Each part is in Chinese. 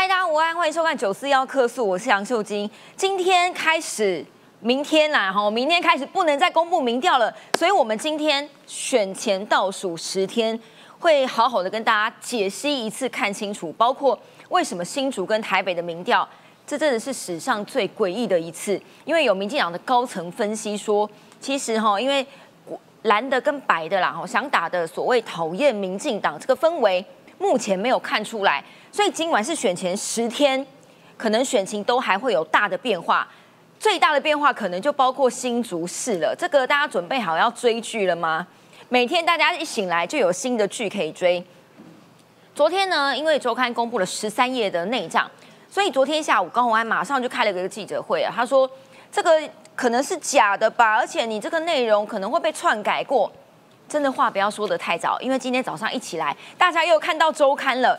嗨，大家午安，欢迎收看九四幺客诉，我是杨秀晶。今天开始，明天啦，哈，明天开始不能再公布民调了，所以我们今天选前倒数十天，会好好的跟大家解析一次，看清楚，包括为什么新竹跟台北的民调，这真的是史上最诡异的一次，因为有民进党的高层分析说，其实哈，因为蓝的跟白的啦，哈，想打的所谓讨厌民进党这个氛围，目前没有看出来。所以今晚是选前十天，可能选情都还会有大的变化。最大的变化可能就包括新竹市了。这个大家准备好要追剧了吗？每天大家一醒来就有新的剧可以追。昨天呢，因为周刊公布了十三页的内账，所以昨天下午高鸿安马上就开了个记者会啊。他说这个可能是假的吧，而且你这个内容可能会被篡改过。真的话不要说的太早，因为今天早上一起来，大家又看到周刊了。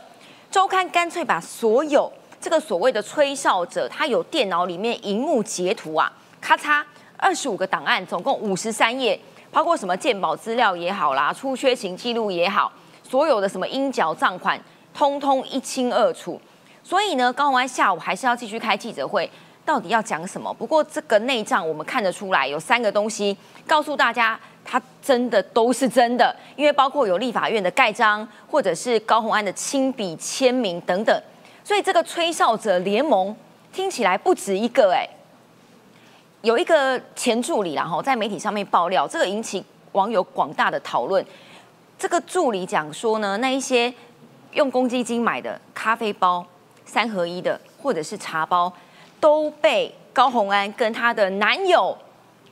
周刊干脆把所有这个所谓的吹哨者，他有电脑里面荧幕截图啊，咔嚓，二十五个档案，总共五十三页，包括什么鉴宝资料也好啦，出缺勤记录也好，所有的什么应缴账款，通通一清二楚。所以呢，高宏安下午还是要继续开记者会，到底要讲什么？不过这个内账我们看得出来，有三个东西告诉大家。他真的都是真的，因为包括有立法院的盖章，或者是高鸿安的亲笔签名等等，所以这个吹哨者联盟听起来不止一个哎。有一个前助理然后在媒体上面爆料，这个引起网友广大的讨论。这个助理讲说呢，那一些用公积金买的咖啡包、三合一的或者是茶包，都被高鸿安跟他的男友。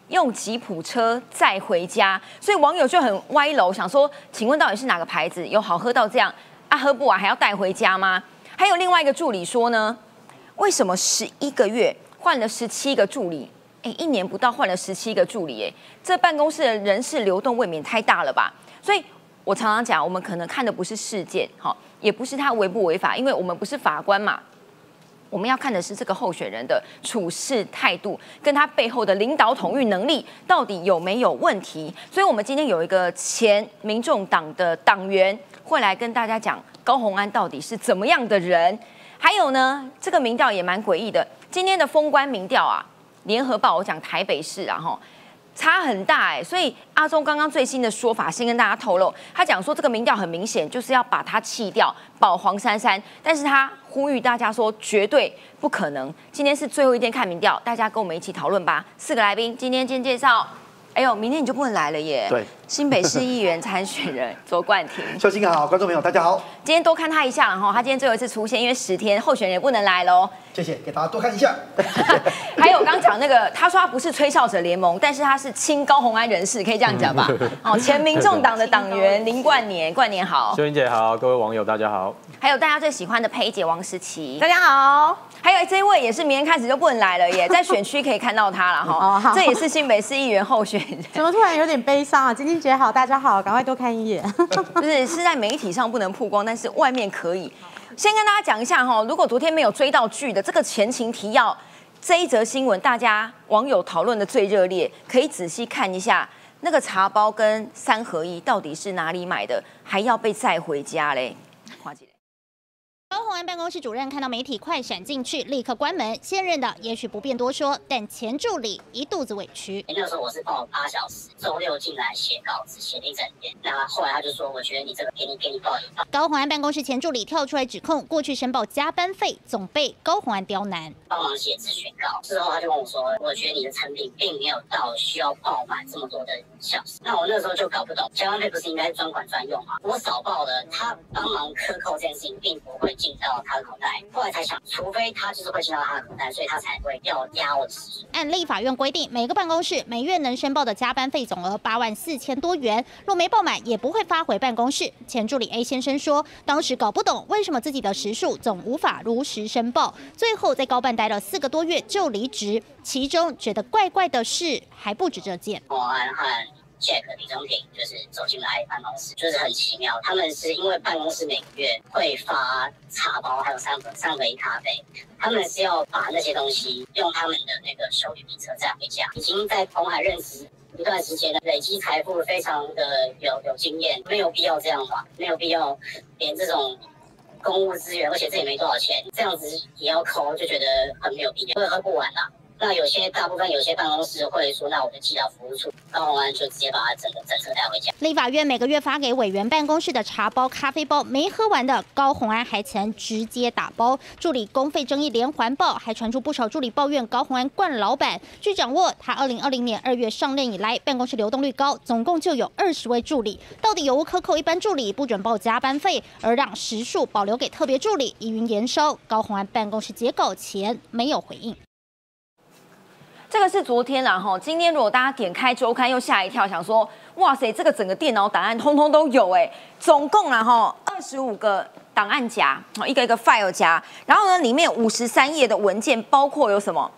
用吉普车载回家，所以网友就很歪楼，想说，请问到底是哪个牌子有好喝到这样啊？喝不完还要带回家吗？还有另外一个助理说呢，为什么十一个月换了十七个助理？哎，一年不到换了十七个助理，哎，这办公室的人事流动未免太大了吧？所以我常常讲，我们可能看的不是事件，好，也不是他违不违法，因为我们不是法官嘛。我们要看的是这个候选人的处事态度，跟他背后的领导统御能力到底有没有问题。所以，我们今天有一个前民众党的党员会来跟大家讲高鸿安到底是怎么样的人。还有呢，这个民调也蛮诡异的。今天的封关民调啊，联合报我讲台北市啊，哈。差很大哎，所以阿中刚刚最新的说法，先跟大家透露，他讲说这个民调很明显就是要把他弃掉，保黄珊珊，但是他呼吁大家说绝对不可能。今天是最后一天看民调，大家跟我们一起讨论吧。四个来宾，今天先介绍。哎呦，明天你就不能来了耶！对，新北市议员参选人左冠廷，秀清好，观众朋友大家好。今天多看他一下了哈，他今天最后一次出现，因为十天候选人也不能来喽。谢谢，给大家多看一下。还有刚讲那个，他说他不是吹哨者联盟，但是他是亲高红安人士，可以这样讲吧？哦，前民众党的党员林冠年，冠年好。秀英姐好，各位网友大家好。还有大家最喜欢的佩姐王思琪，大家好。还有这一位也是明天开始就不能来了耶，在选区可以看到他了哈。这也是新北市议员候选人。怎么突然有点悲伤啊？晶晶姐好，大家好，赶快多看一眼。就是是在媒体上不能曝光，但是外面可以。先跟大家讲一下哈，如果昨天没有追到剧的这个前情提要，这一则新闻大家网友讨论的最热烈，可以仔细看一下那个茶包跟三合一到底是哪里买的，还要被载回家嘞。华姐。高鸿安办公室主任看到媒体快闪进去，立刻关门。现任的也许不便多说，但前助理一肚子委屈。那时候我是报八小时，周六进来写稿子，写了一整天。那后来他就说，我觉得你这个给你给你报一报。高鸿安办公室前助理跳出来指控，过去申报加班费总被高鸿安刁难。帮忙写咨询稿之后，他就跟我说，我觉得你的产品并没有到需要报满这么多的小时。那我那时候就搞不懂，加班费不是应该专款专用吗？我少报了，他帮忙克扣这件事情，并不会进到他的口袋。后来才想，除非他就是会进到他的口袋，所以他才会要压我的时数。按立法院规定，每个办公室每月能申报的加班费总额八万四千多元，若没报满，也不会发回办公室。前助理 A 先生说，当时搞不懂为什么自己的时数总无法如实申报，最后在高办待了四个多月就离职。其中觉得怪怪的事还不止这件。Jack 李宗平就是走进来办公室，就是很奇妙。他们是因为办公室每个月会发茶包，还有三三杯咖啡，他们是要把那些东西用他们的那个手旅车载回家。已经在红海任职一段时间了，累积财富非常的有有经验，没有必要这样吧？没有必要连这种公务资源，而且这也没多少钱，这样子也要抠，就觉得很没有必要，会喝不完啦。那有些大部分有些办公室会说，那我们寄到服务处，高鸿安就直接把他整个整车带回家。立法院每个月发给委员办公室的茶包、咖啡包没喝完的，高鸿安还曾直接打包。助理公费争议连环爆，还传出不少助理抱怨高鸿安惯老板。据掌握，他二零二零年二月上任以来，办公室流动率高，总共就有二十位助理。到底有无克扣一般助理不准报加班费，而让时数保留给特别助理，疑云延烧。高鸿安办公室截稿前没有回应。这个是昨天然后今天如果大家点开周刊又吓一跳，想说哇塞，这个整个电脑档案通通都有哎，总共然后二十五个档案夹，一个一个 file 夹，然后呢里面五十三页的文件，包括有什么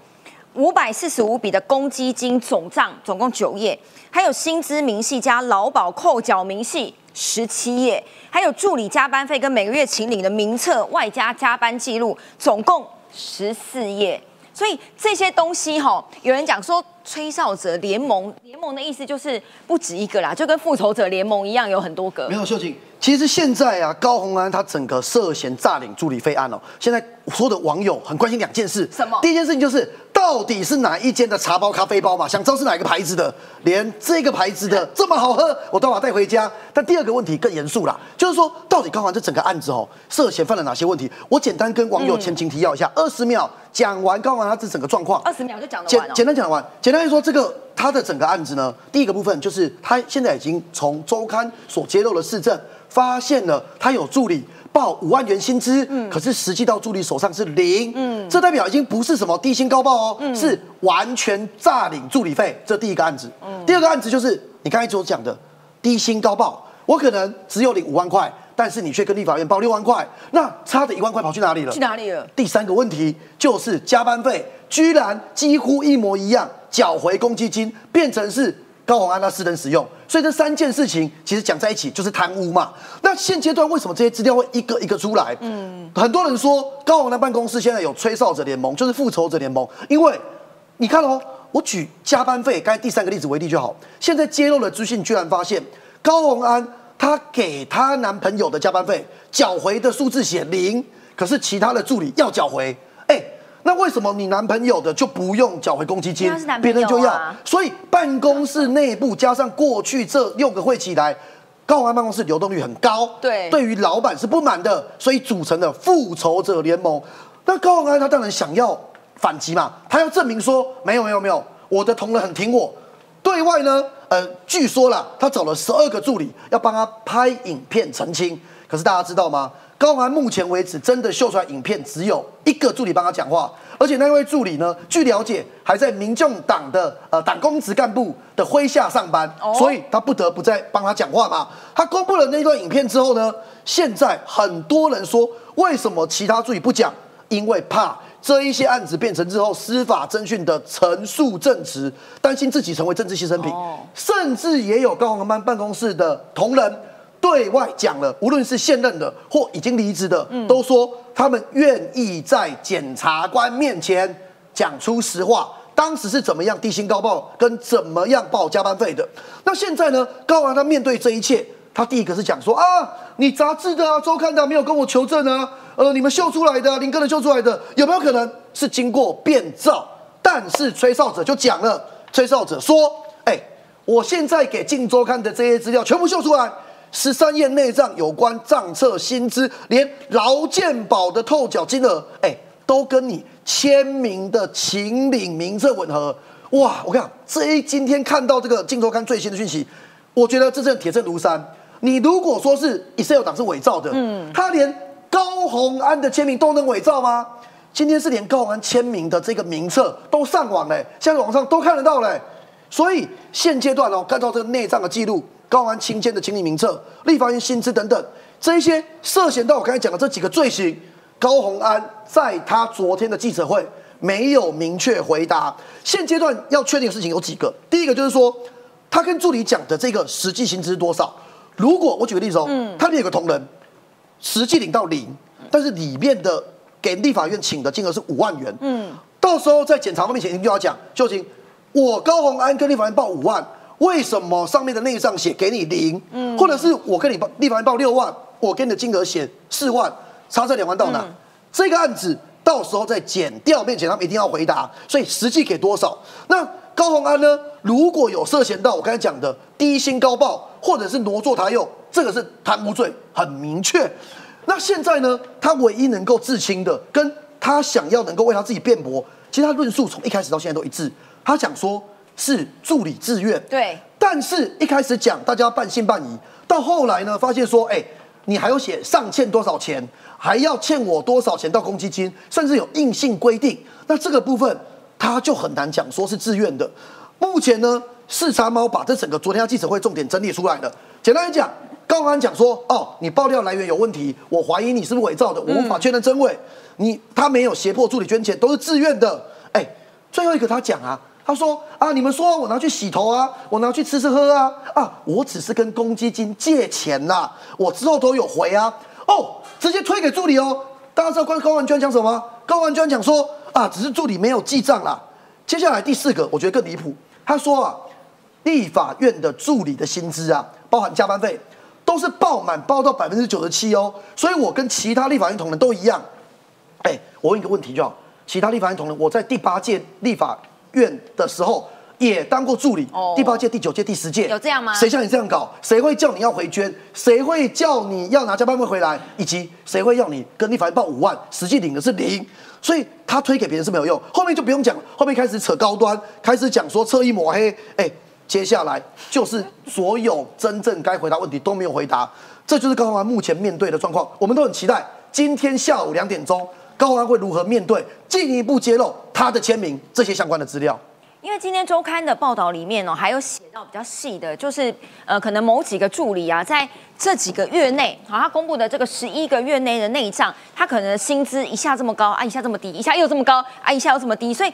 五百四十五笔的公积金总账，总共九页，还有薪资明细加劳保扣缴明细十七页，还有助理加班费跟每个月请领的名册，外加加班记录，总共十四页。所以这些东西哈，有人讲说吹哨者联盟，联盟的意思就是不止一个啦，就跟复仇者联盟一样，有很多个。没有秀琴，其实现在啊，高鸿安他整个涉嫌诈领助理费案哦，现在所有的网友很关心两件事。什么？第一件事情就是到底是哪一间的茶包、咖啡包嘛？想知道是哪个牌子的？连这个牌子的 这么好喝，我都把它带回家。但第二个问题更严肃啦，就是说到底高鸿安这整个案子哦，涉嫌犯了哪些问题？我简单跟网友前情提要一下，二十秒讲完高鸿安他这整个状况。二十秒就讲得完哦。简单讲完，简单来说，这个他的整个案子呢，第一个部分就是他现在已经从周刊所揭露的市政发现了他有助理报五万元薪资，可是实际到助理手上是零，嗯，这代表已经不是什么低薪高报哦，是完全诈领助理费，这第一个案子。第二个案子就是你刚才所讲的低薪高报，我可能只有领五万块，但是你却跟立法院报六万块，那差的一万块跑去哪里了？去哪里了？第三个问题就是加班费居然几乎一模一样，缴回公积金变成是高宏安他私人使用，所以这三件事情其实讲在一起就是贪污嘛。那现阶段为什么这些资料会一个一个出来？嗯，很多人说高宏安办公室现在有吹哨者联盟，就是复仇者联盟，因为你看哦，我举加班费，刚才第三个例子为例就好。现在揭露的资讯居然发现高宏安她给她男朋友的加班费缴回的数字写零，可是其他的助理要缴回。哎，那为什么你男朋友的就不用缴回公积金别人就要？所以办公室内部加上过去这六个会起来。高鸿安办公室流动率很高，对对于老板是不满的，所以组成了复仇者联盟。那高鸿安他当然想要反击嘛，他要证明说没有没有没有，我的同仁很挺我。对外呢，呃，据说啦，他找了十二个助理要帮他拍影片澄清。可是大家知道吗？高鸿安目前为止真的秀出来影片只有一个助理帮他讲话，而且那位助理呢，据了解还在民众党的呃党公职干部的麾下上班，哦所以他不得不再帮他讲话嘛。他公布了那段影片之后呢，现在很多人说，为什么其他助理不讲？因为怕这一些案子变成之后司法侦讯的陈述证词，担心自己成为政治牺牲品，哦甚至也有高鸿安办办公室的同仁对外讲了，无论是现任的或已经离职的，都说他们愿意在检察官面前讲出实话。当时是怎么样低薪高报，跟怎么样报加班费的？那现在呢？高昂他面对这一切，他第一个是讲说啊，你杂志的啊、周刊的没有跟我求证啊，呃，你们秀出来的、林哥的秀出来的，有没有可能是经过变造？但是吹哨者就讲了，吹哨者说，哎、我现在给《镜周刊》的这些资料全部秀出来，十三页内账有关账册薪资，连劳健保的透缴金额，哎、都跟你签名的秦岭名册吻合。哇！我跟你讲，这一今天看到这个《镜周刊》最新的讯息，我觉得这真的铁证如山。你如果说是 Excel 档是伪造的，嗯，他连高鸿安的签名都能伪造吗？今天是连高鸿安签名的这个名册都上网嘞，现在网上都看得到嘞。所以现阶段哦，按照这个内账的记录，高安清签的清理名册、立法院薪资等等，这一些涉嫌到我刚才讲的这几个罪行，高鸿安在他昨天的记者会没有明确回答。现阶段要确定的事情有几个，第一个就是说，他跟助理讲的这个实际薪资是多少？如果我举个例子哦，他里面有个同仁，实际领到零，但是里面的给立法院请的金额是五万元，嗯，到时候在检察官面前，你就要讲，究竟我高鸿安跟立法院报五万，为什么上面的内账写给你零？嗯，或者是我跟你报立法院报六万，我给你的金额写四万，差这两万到哪？这个案子到时候在减掉面前，他们一定要回答。所以实际给多少？那高鸿安呢？如果有涉嫌到我刚才讲的低薪高报，或者是挪作他用，这个是贪污罪，很明确。那现在呢？他唯一能够自清的，跟他想要能够为他自己辩驳，其实他论述从一开始到现在都一致。他讲说是助理自愿，对，但是一开始讲大家半信半疑，到后来呢，发现说，哎，你还要写上欠多少钱，还要欠我多少钱到公积金，甚至有硬性规定。那这个部分他就很难讲说是自愿的。目前呢，视察猫把这整个昨天的记者会重点整理出来了。简单来讲。高安讲说：“哦，你爆料来源有问题，我怀疑你是不是伪造的，我无法确认真伪。你他没有胁迫助理捐钱，都是自愿的。哎，最后一个他讲啊，他说啊，你们说我拿去洗头啊，我拿去吃吃喝啊，啊，我只是跟公积金借钱呐，我之后都有回啊。哦，直接推给助理哦。大家知道关高安娟讲什么？高安娟讲说啊，只是助理没有记账啦。接下来第四个，我觉得更离谱。他说啊，立法院的助理的薪资啊，包含加班费。”都是报满，报到百分之九十七哦，所以我跟其他立法院同仁都一样。哎，我问一个问题就好，其他立法院同仁，我在第八届立法院的时候也当过助理，第八届、第九届、第十届有这样吗？谁像你这样搞？谁会叫你要回捐？谁会叫你要拿加班费回来？以及谁会要你跟立法院报五万，实际领的是零？所以他推给别人是没有用。后面就不用讲，后面开始扯高端，开始讲说侧翼抹黑，哎。接下来就是所有真正该回答问题都没有回答，这就是高鸿安目前面对的状况。我们都很期待今天下午两点钟，高安会如何面对，进一步揭露他的签名这些相关的资料。因为今天周刊的报道里面哦，还有写到比较细的，就是呃，可能某几个助理啊，在这几个月内，好，他公布的这个十一个月内的内账，他可能薪资一下这么高啊，一下这么低，一下又这么高啊，一下又这么低，所以。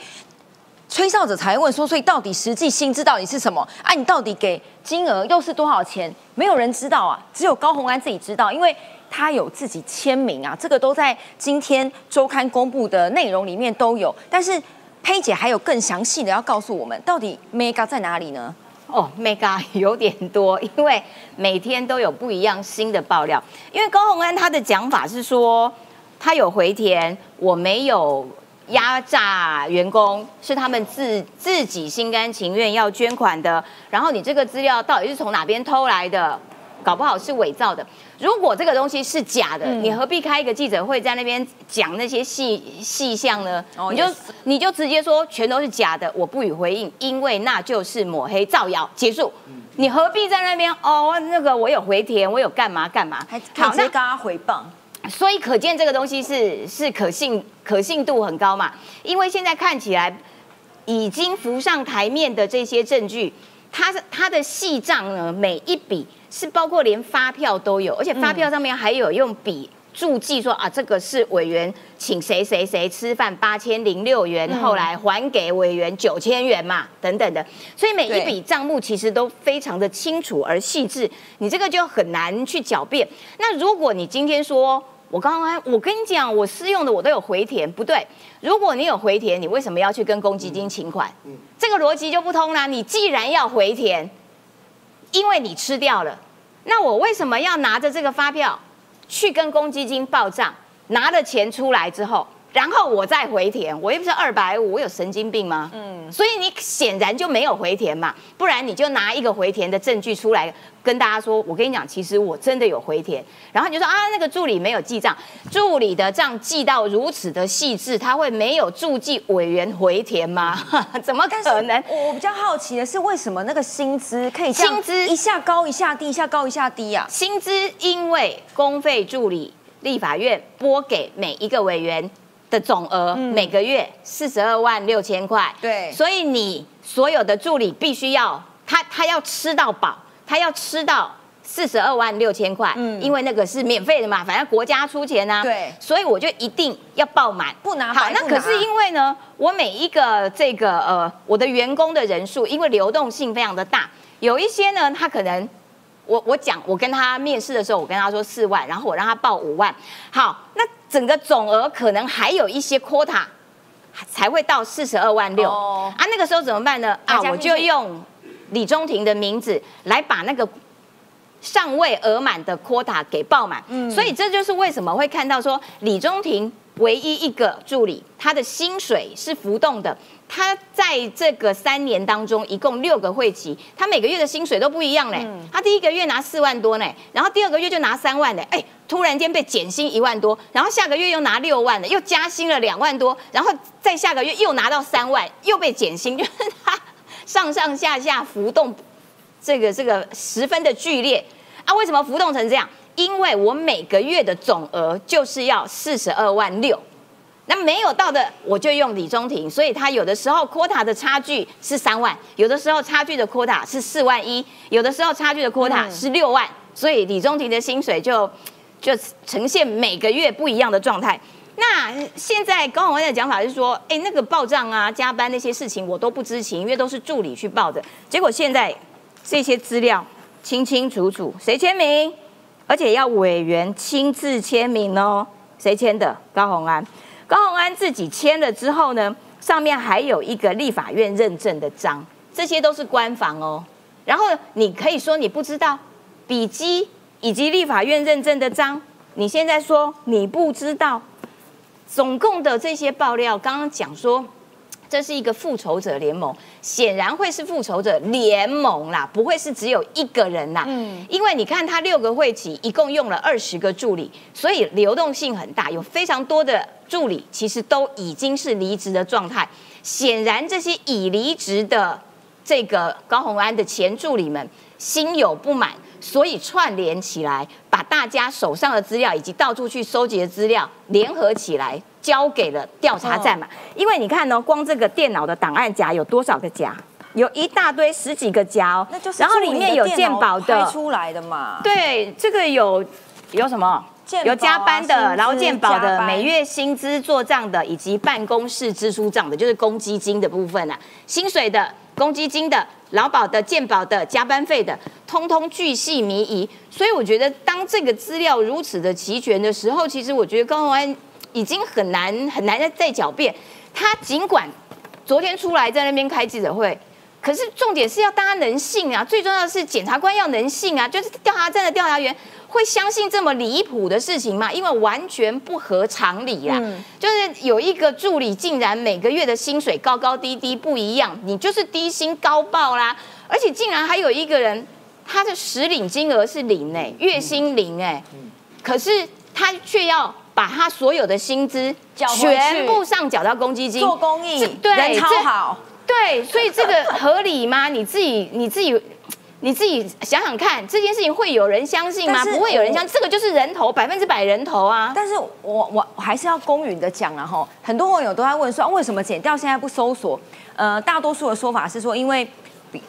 吹哨者才问说，所以到底实际薪资到底是什么？啊，你到底给金额又是多少钱？没有人知道啊，只有高鸿安自己知道，因为他有自己签名啊，这个都在今天周刊公布的内容里面都有。但是佩姐还有更详细的要告诉我们，到底 mega 在哪里呢？哦，mega 有点多，因为每天都有不一样新的爆料。因为高鸿安他的讲法是说，他有回填，我没有。压榨员工是他们自自己心甘情愿要捐款的，然后你这个资料到底是从哪边偷来的？搞不好是伪造的。如果这个东西是假的，你何必开一个记者会在那边讲那些细细项呢？你就你就直接说全都是假的，我不予回应，因为那就是抹黑造谣，结束。你何必在那边哦？那个我有回填，我有干嘛干嘛？好，那刚刚回谤。所以可见这个东西是是可信可信度很高嘛？因为现在看起来已经浮上台面的这些证据，它它的细账呢，每一笔是包括连发票都有，而且发票上面还有用笔。注记说啊，这个是委员请谁谁谁吃饭八千零六元，后来还给委员九千元嘛，等等的。所以每一笔账目其实都非常的清楚而细致，你这个就很难去狡辩。那如果你今天说，我刚刚我跟你讲，我私用的我都有回填，不对。如果你有回填，你为什么要去跟公积金请款？这个逻辑就不通啦。你既然要回填，因为你吃掉了，那我为什么要拿着这个发票？去跟公积金报账，拿了钱出来之后，然后我再回填，我又不是二百五，我有神经病吗？嗯，所以你显然就没有回填嘛，不然你就拿一个回填的证据出来跟大家说，我跟你讲，其实我真的有回填，然后你就说啊，那个助理没有记账，助理的账记到如此的细致，他会没有注记委员回填吗？怎么可能？我比较好奇的是，为什么那个薪资可以薪资一下高一下低，一下高一下低啊？薪资因为公费助理立法院拨给每一个委员。的总额每个月四十二万六千块，对，所以你所有的助理必须要他他要吃到饱，他要吃到四十二万六千块，嗯，因为那个是免费的嘛，反正国家出钱啊，对，所以我就一定要报满，不拿好，那可是因为呢，我每一个这个呃我的员工的人数，因为流动性非常的大，有一些呢，他可能。我我讲，我跟他面试的时候，我跟他说四万，然后我让他报五万。好，那整个总额可能还有一些 quota 才会到四十二万六啊。那个时候怎么办呢？啊，我就用李中庭的名字来把那个尚未额满的 quota 给爆满，所以这就是为什么会看到说李中庭唯一一个助理，他的薪水是浮动的。他在这个三年当中，一共六个会期，他每个月的薪水都不一样嘞。他第一个月拿四万多呢，然后第二个月就拿三万呢，哎，突然间被减薪一万多，然后下个月又拿六万了，又加薪了两万多，然后再下个月又拿到三万，又被减薪，就是他上上下下浮动，这个这个十分的剧烈啊！为什么浮动成这样？因为我每个月的总额就是要四十二万六。那没有到的，我就用李中庭，所以他有的时候 quota 的差距是三万，有的时候差距的 quota 是四万一，有的时候差距的 quota 是六万，所以李中庭的薪水就就呈现每个月不一样的状态。那现在高宏安的讲法是说，哎，那个报账啊、加班那些事情我都不知情，因为都是助理去报的。结果现在这些资料清清楚楚，谁签名，而且要委员亲自签名哦，谁签的？高宏安。高鸿安自己签了之后呢，上面还有一个立法院认证的章，这些都是官方哦。然后你可以说你不知道笔记以及立法院认证的章，你现在说你不知道，总共的这些爆料，刚刚讲说。这是一个复仇者联盟，显然会是复仇者联盟啦，不会是只有一个人啦。嗯，因为你看他六个会期，一共用了二十个助理，所以流动性很大，有非常多的助理其实都已经是离职的状态。显然这些已离职的这个高鸿安的前助理们心有不满，所以串联起来，把大家手上的资料以及到处去收集的资料联合起来。交给了调查站嘛？因为你看呢，光这个电脑的档案夹有多少个夹？有一大堆十几个夹哦。那就是。然后里面有鉴宝的出来的嘛？对，这个有有什么？有加班的，然后鉴宝的，每月薪资做账的，以及办公室支出账的，就是公积金的部分啊。薪水的、公积金的、劳保的、健保的、加班费的，通通巨细靡遗。所以我觉得，当这个资料如此的齐全的时候，其实我觉得高宏安。已经很难很难再再狡辩。他尽管昨天出来在那边开记者会，可是重点是要大家能信啊。最重要的是检察官要能信啊，就是调查站的调查员会相信这么离谱的事情吗？因为完全不合常理啦。就是有一个助理竟然每个月的薪水高高低低不一样，你就是低薪高报啦。而且竟然还有一个人，他的实领金额是零哎，月薪零哎，可是他却要。把他所有的薪资全部上缴到公积金，做公益，人超好，对，所以这个合理吗？你自己你自己你自己想想看，这件事情会有人相信吗？不会有人相信，这个就是人头，百分之百人头啊！但是我我还是要公允的讲啊，哈，很多网友都在问说，为什么剪掉现在不搜索？呃，大多数的说法是说，因为。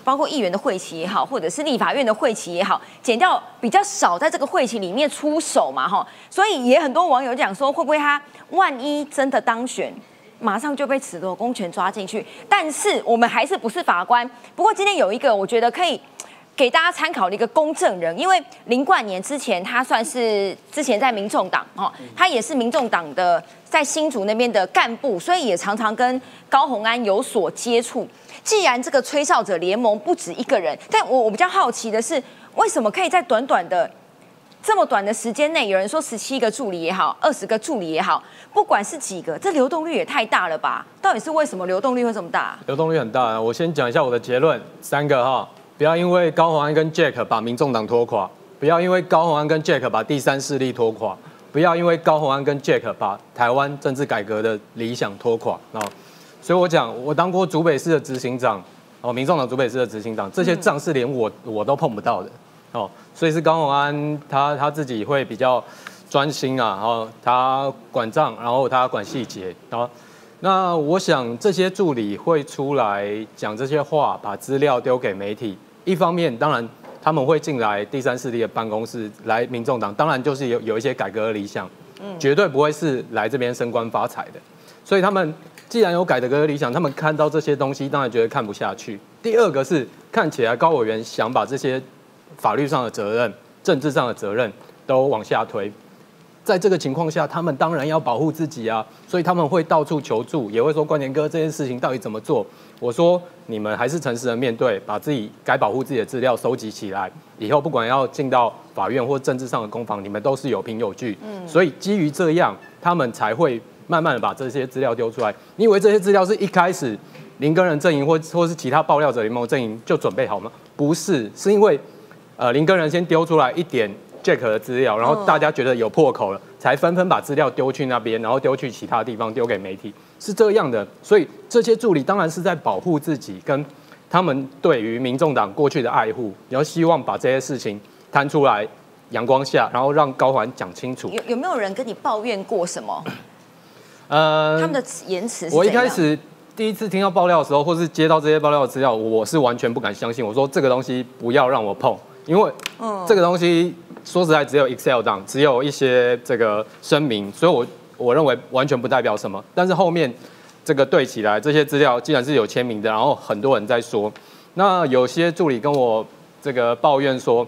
包括议员的会期也好，或者是立法院的会期也好，减掉比较少在这个会期里面出手嘛，哈，所以也很多网友讲说，会不会他万一真的当选，马上就被褫夺公权抓进去？但是我们还是不是法官？不过今天有一个我觉得可以给大家参考的一个公证人，因为林冠年之前他算是之前在民众党哦，他也是民众党的在新竹那边的干部，所以也常常跟高鸿安有所接触。既然这个吹哨者联盟不止一个人，但我我比较好奇的是，为什么可以在短短的这么短的时间内，有人说十七个助理也好，二十个助理也好，不管是几个，这流动率也太大了吧？到底是为什么流动率会这么大？流动率很大，我先讲一下我的结论，三个哈，不要因为高鸿安跟 Jack 把民众党拖垮，不要因为高鸿安跟 Jack 把第三势力拖垮，不要因为高鸿安跟 Jack 把台湾政治改革的理想拖垮啊。所以我讲，我当过竹北市的执行长，哦，民众党竹北市的执行长，这些账是连我我都碰不到的，哦，所以是高鸿安他他自己会比较专心啊，然后他管账，然后他管细节，然后那我想这些助理会出来讲这些话，把资料丢给媒体，一方面当然他们会进来第三势力的办公室来民众党，当然就是有有一些改革的理想，嗯，绝对不会是来这边升官发财的，所以他们。既然有改革的理想，他们看到这些东西，当然觉得看不下去。第二个是看起来高委员想把这些法律上的责任、政治上的责任都往下推，在这个情况下，他们当然要保护自己啊，所以他们会到处求助，也会说关联哥这件事情到底怎么做？我说你们还是诚实的面对，把自己该保护自己的资料收集起来，以后不管要进到法院或政治上的攻防，你们都是有凭有据。嗯，所以基于这样，他们才会慢慢的把这些资料丢出来。你以为这些资料是一开始林根人阵营或或是其他爆料者联盟阵营就准备好吗？不是，是因为呃林根人先丢出来一点 Jack 的资料，然后大家觉得有破口了，才纷纷把资料丢去那边，然后丢去其他地方，丢给媒体。是这样的，所以这些助理当然是在保护自己，跟他们对于民众党过去的爱护，然后希望把这些事情摊出来阳光下，然后让高环讲清楚。有有没有人跟你抱怨过什么？呃，他们的言辞我一开始第一次听到爆料的时候，或是接到这些爆料的资料，我是完全不敢相信。我说这个东西不要让我碰，因为这个东西说实在只有 Excel 档，只有一些这个声明，所以我我认为完全不代表什么。但是后面这个对起来，这些资料既然是有签名的，然后很多人在说，那有些助理跟我这个抱怨说，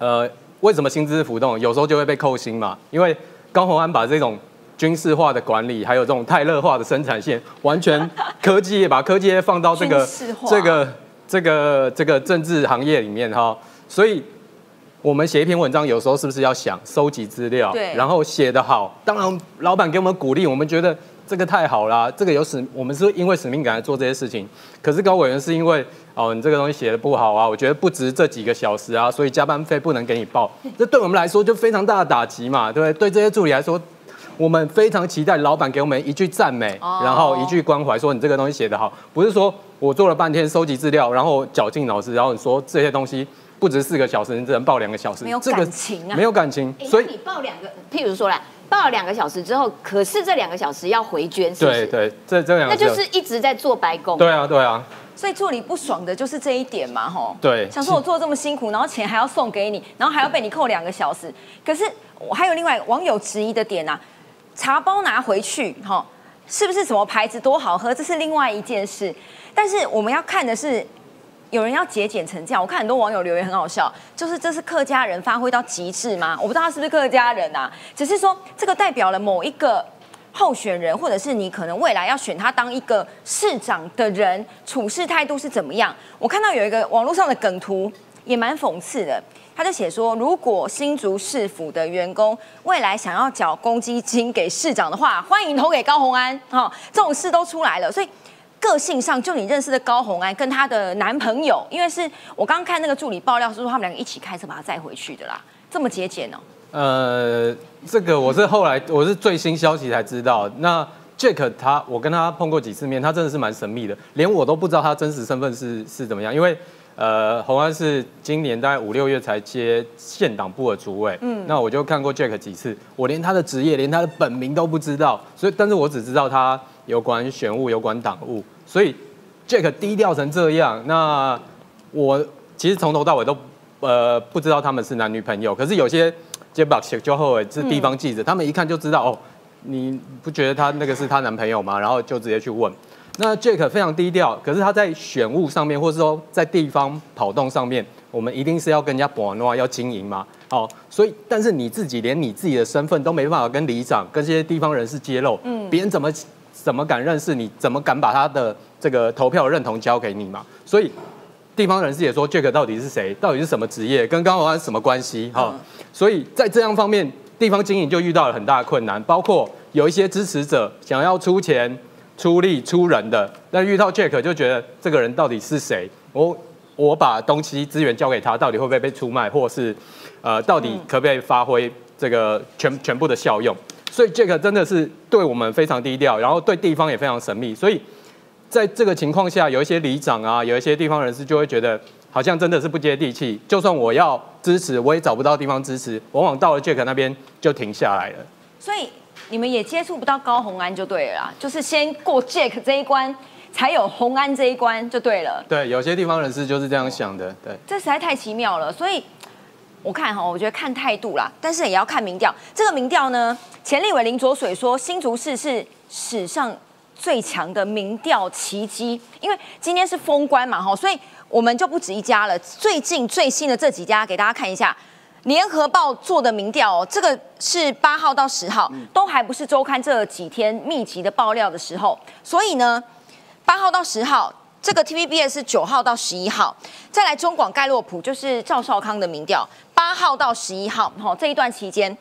呃，为什么薪资浮动？有时候就会被扣薪嘛，因为高鸿安把这种军事化的管理，还有这种泰勒化的生产线，完全科技业把科技业放到这个 这个这个这个政治行业里面哈，所以。我们写一篇文章，有时候是不是要想收集资料，对然后写得好？当然，老板给我们鼓励，我们觉得这个太好了，这个有使，我们是因为使命感来做这些事情。可是高委员是因为哦，你这个东西写的不好啊，我觉得不值这几个小时啊，所以加班费不能给你报。这对我们来说就非常大的打击嘛，对不对？对这些助理来说，我们非常期待老板给我们一句赞美，哦然后一句关怀，说你这个东西写得好，不是说我做了半天收集资料，然后绞尽脑汁，然后你说这些东西不值四个小时，你只能报两个小时，没有感情啊没有感情，哎所以你报两个，譬如说啦，报了两个小时之后，可是这两个小时要回捐，是不是？对对，这这两个那就是一直在做白工。对啊对啊，所以助理不爽的就是这一点嘛，吼。对想说我做这么辛苦，然后钱还要送给你，然后还要被你扣两个小时。可是我还有另外网友质疑的点啊，茶包拿回去，哈，是不是什么牌子多好喝，这是另外一件事。但是我们要看的是。有人要节俭成这样，我看很多网友留言很好笑，就是这是客家人发挥到极致吗？我不知道他是不是客家人啊，只是说这个代表了某一个候选人，或者是你可能未来要选他当一个市长的人，处事态度是怎么样？我看到有一个网络上的梗图，也蛮讽刺的。他就写说，如果新竹市府的员工未来想要缴公积金给市长的话，欢迎投给高虹安。哦，这种事都出来了，所以个性上，就你认识的高红安跟她的男朋友，因为是我刚刚看那个助理爆料是说他们两个一起开车把他载回去的啦，这么节俭哦。呃，这个我是后来我是最新消息才知道。那 Jack 他，我跟他碰过几次面，他真的是蛮神秘的，连我都不知道他真实身份是是怎么样。因为呃，洪安是今年大概五六月才接县党部的主委，嗯，那我就看过 Jack 几次，我连他的职业，连他的本名都不知道，所以但是我只知道他有关选务，有关党务，所以 Jack 低调成这样，那我其实从头到尾都呃不知道他们是男女朋友，可是有些接把就后尾是地方记者，他们一看就知道哦，你不觉得他那个是她男朋友吗？然后就直接去问。那 Jack 非常低调，可是他在选务上面，或是说在地方跑动上面，我们一定是要跟人家博诺要经营嘛。好、所以但是你自己连你自己的身份都没办法跟里长、跟这些地方人士揭露，嗯，别人怎么怎么敢认识你？怎么敢把他的这个投票认同交给你嘛？所以地方人士也说，Jack 到底是谁？到底是什么职业？跟高宏安什么关系？哈、所以在这样方面，地方经营就遇到了很大的困难，包括有一些支持者想要出钱、出力、出人的，但遇到 Jack 就觉得这个人到底是谁？我我把东西资源交给他，到底会不会被出卖，或是呃，到底可不可以发挥这个全全部的效用？所以 Jack 真的是对我们非常低调，然后对地方也非常神秘，所以。在这个情况下，有一些里长啊，有一些地方人士就会觉得，好像真的是不接地气。就算我要支持，我也找不到地方支持，往往到了 Jack 那边就停下来了。所以你们也接触不到高红安就对了啦，就是先过 Jack 这一关，才有红安这一关就对了。对，有些地方人士就是这样想的。对，这实在太奇妙了。所以我看哈，我觉得看态度啦，但是也要看民调。这个民调呢，前立委林卓水说，新竹市是史上最强的民调奇迹，因为今天是封关嘛哈，所以我们就不止一家了。最近最新的这几家给大家看一下，联合报做的民调哦，这个是八号到十号，都还不是周刊这几天密集的爆料的时候，所以呢，八号到十号，这个 TVBS 是九号到十一号，再来中广盖洛普就是赵少康的民调，八号到十一号，哈，这一段期间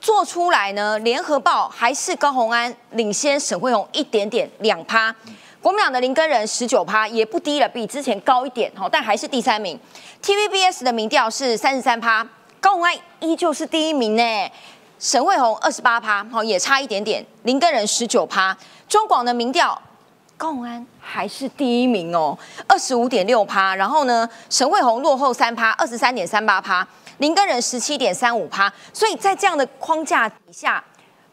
做出来呢，联合报还是高虹安领先沈惠宏一点点两趴。国民党的林根人十九趴也不低了，比之前高一点哈，但还是第三名。TVBS 的民调是三十三趴，高虹安依旧是第一名呢。沈惠宏二十八趴，好也差一点点。林根人十九趴，中广的民调高虹安还是第一名哦，二十五点六趴。然后呢，沈惠宏落后三趴，二十三点三八趴。林根人十七点三五趴。所以在这样的框架底下。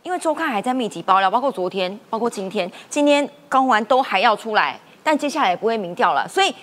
因为周刊还在密集爆料，包括昨天，包括今天，今天高完都还要出来，但接下来也不会民调了。所以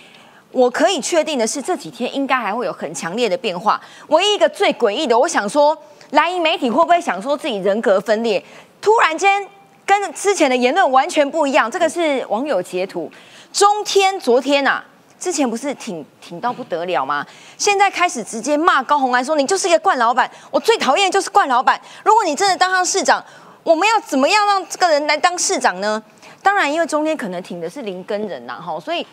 我可以确定的是，这几天应该还会有很强烈的变化。唯一一个最诡异的，我想说，蓝营媒体会不会想说自己人格分裂，突然间跟之前的言论完全不一样？这个是网友截图。中天昨天呐。之前不是挺挺到不得了吗？现在开始直接骂高红安，说你就是一个惯老板，我最讨厌就是惯老板。如果你真的当上市长，我们要怎么样让这个人来当市长呢？当然，因为中间可能挺的是林根人呐，哈，所以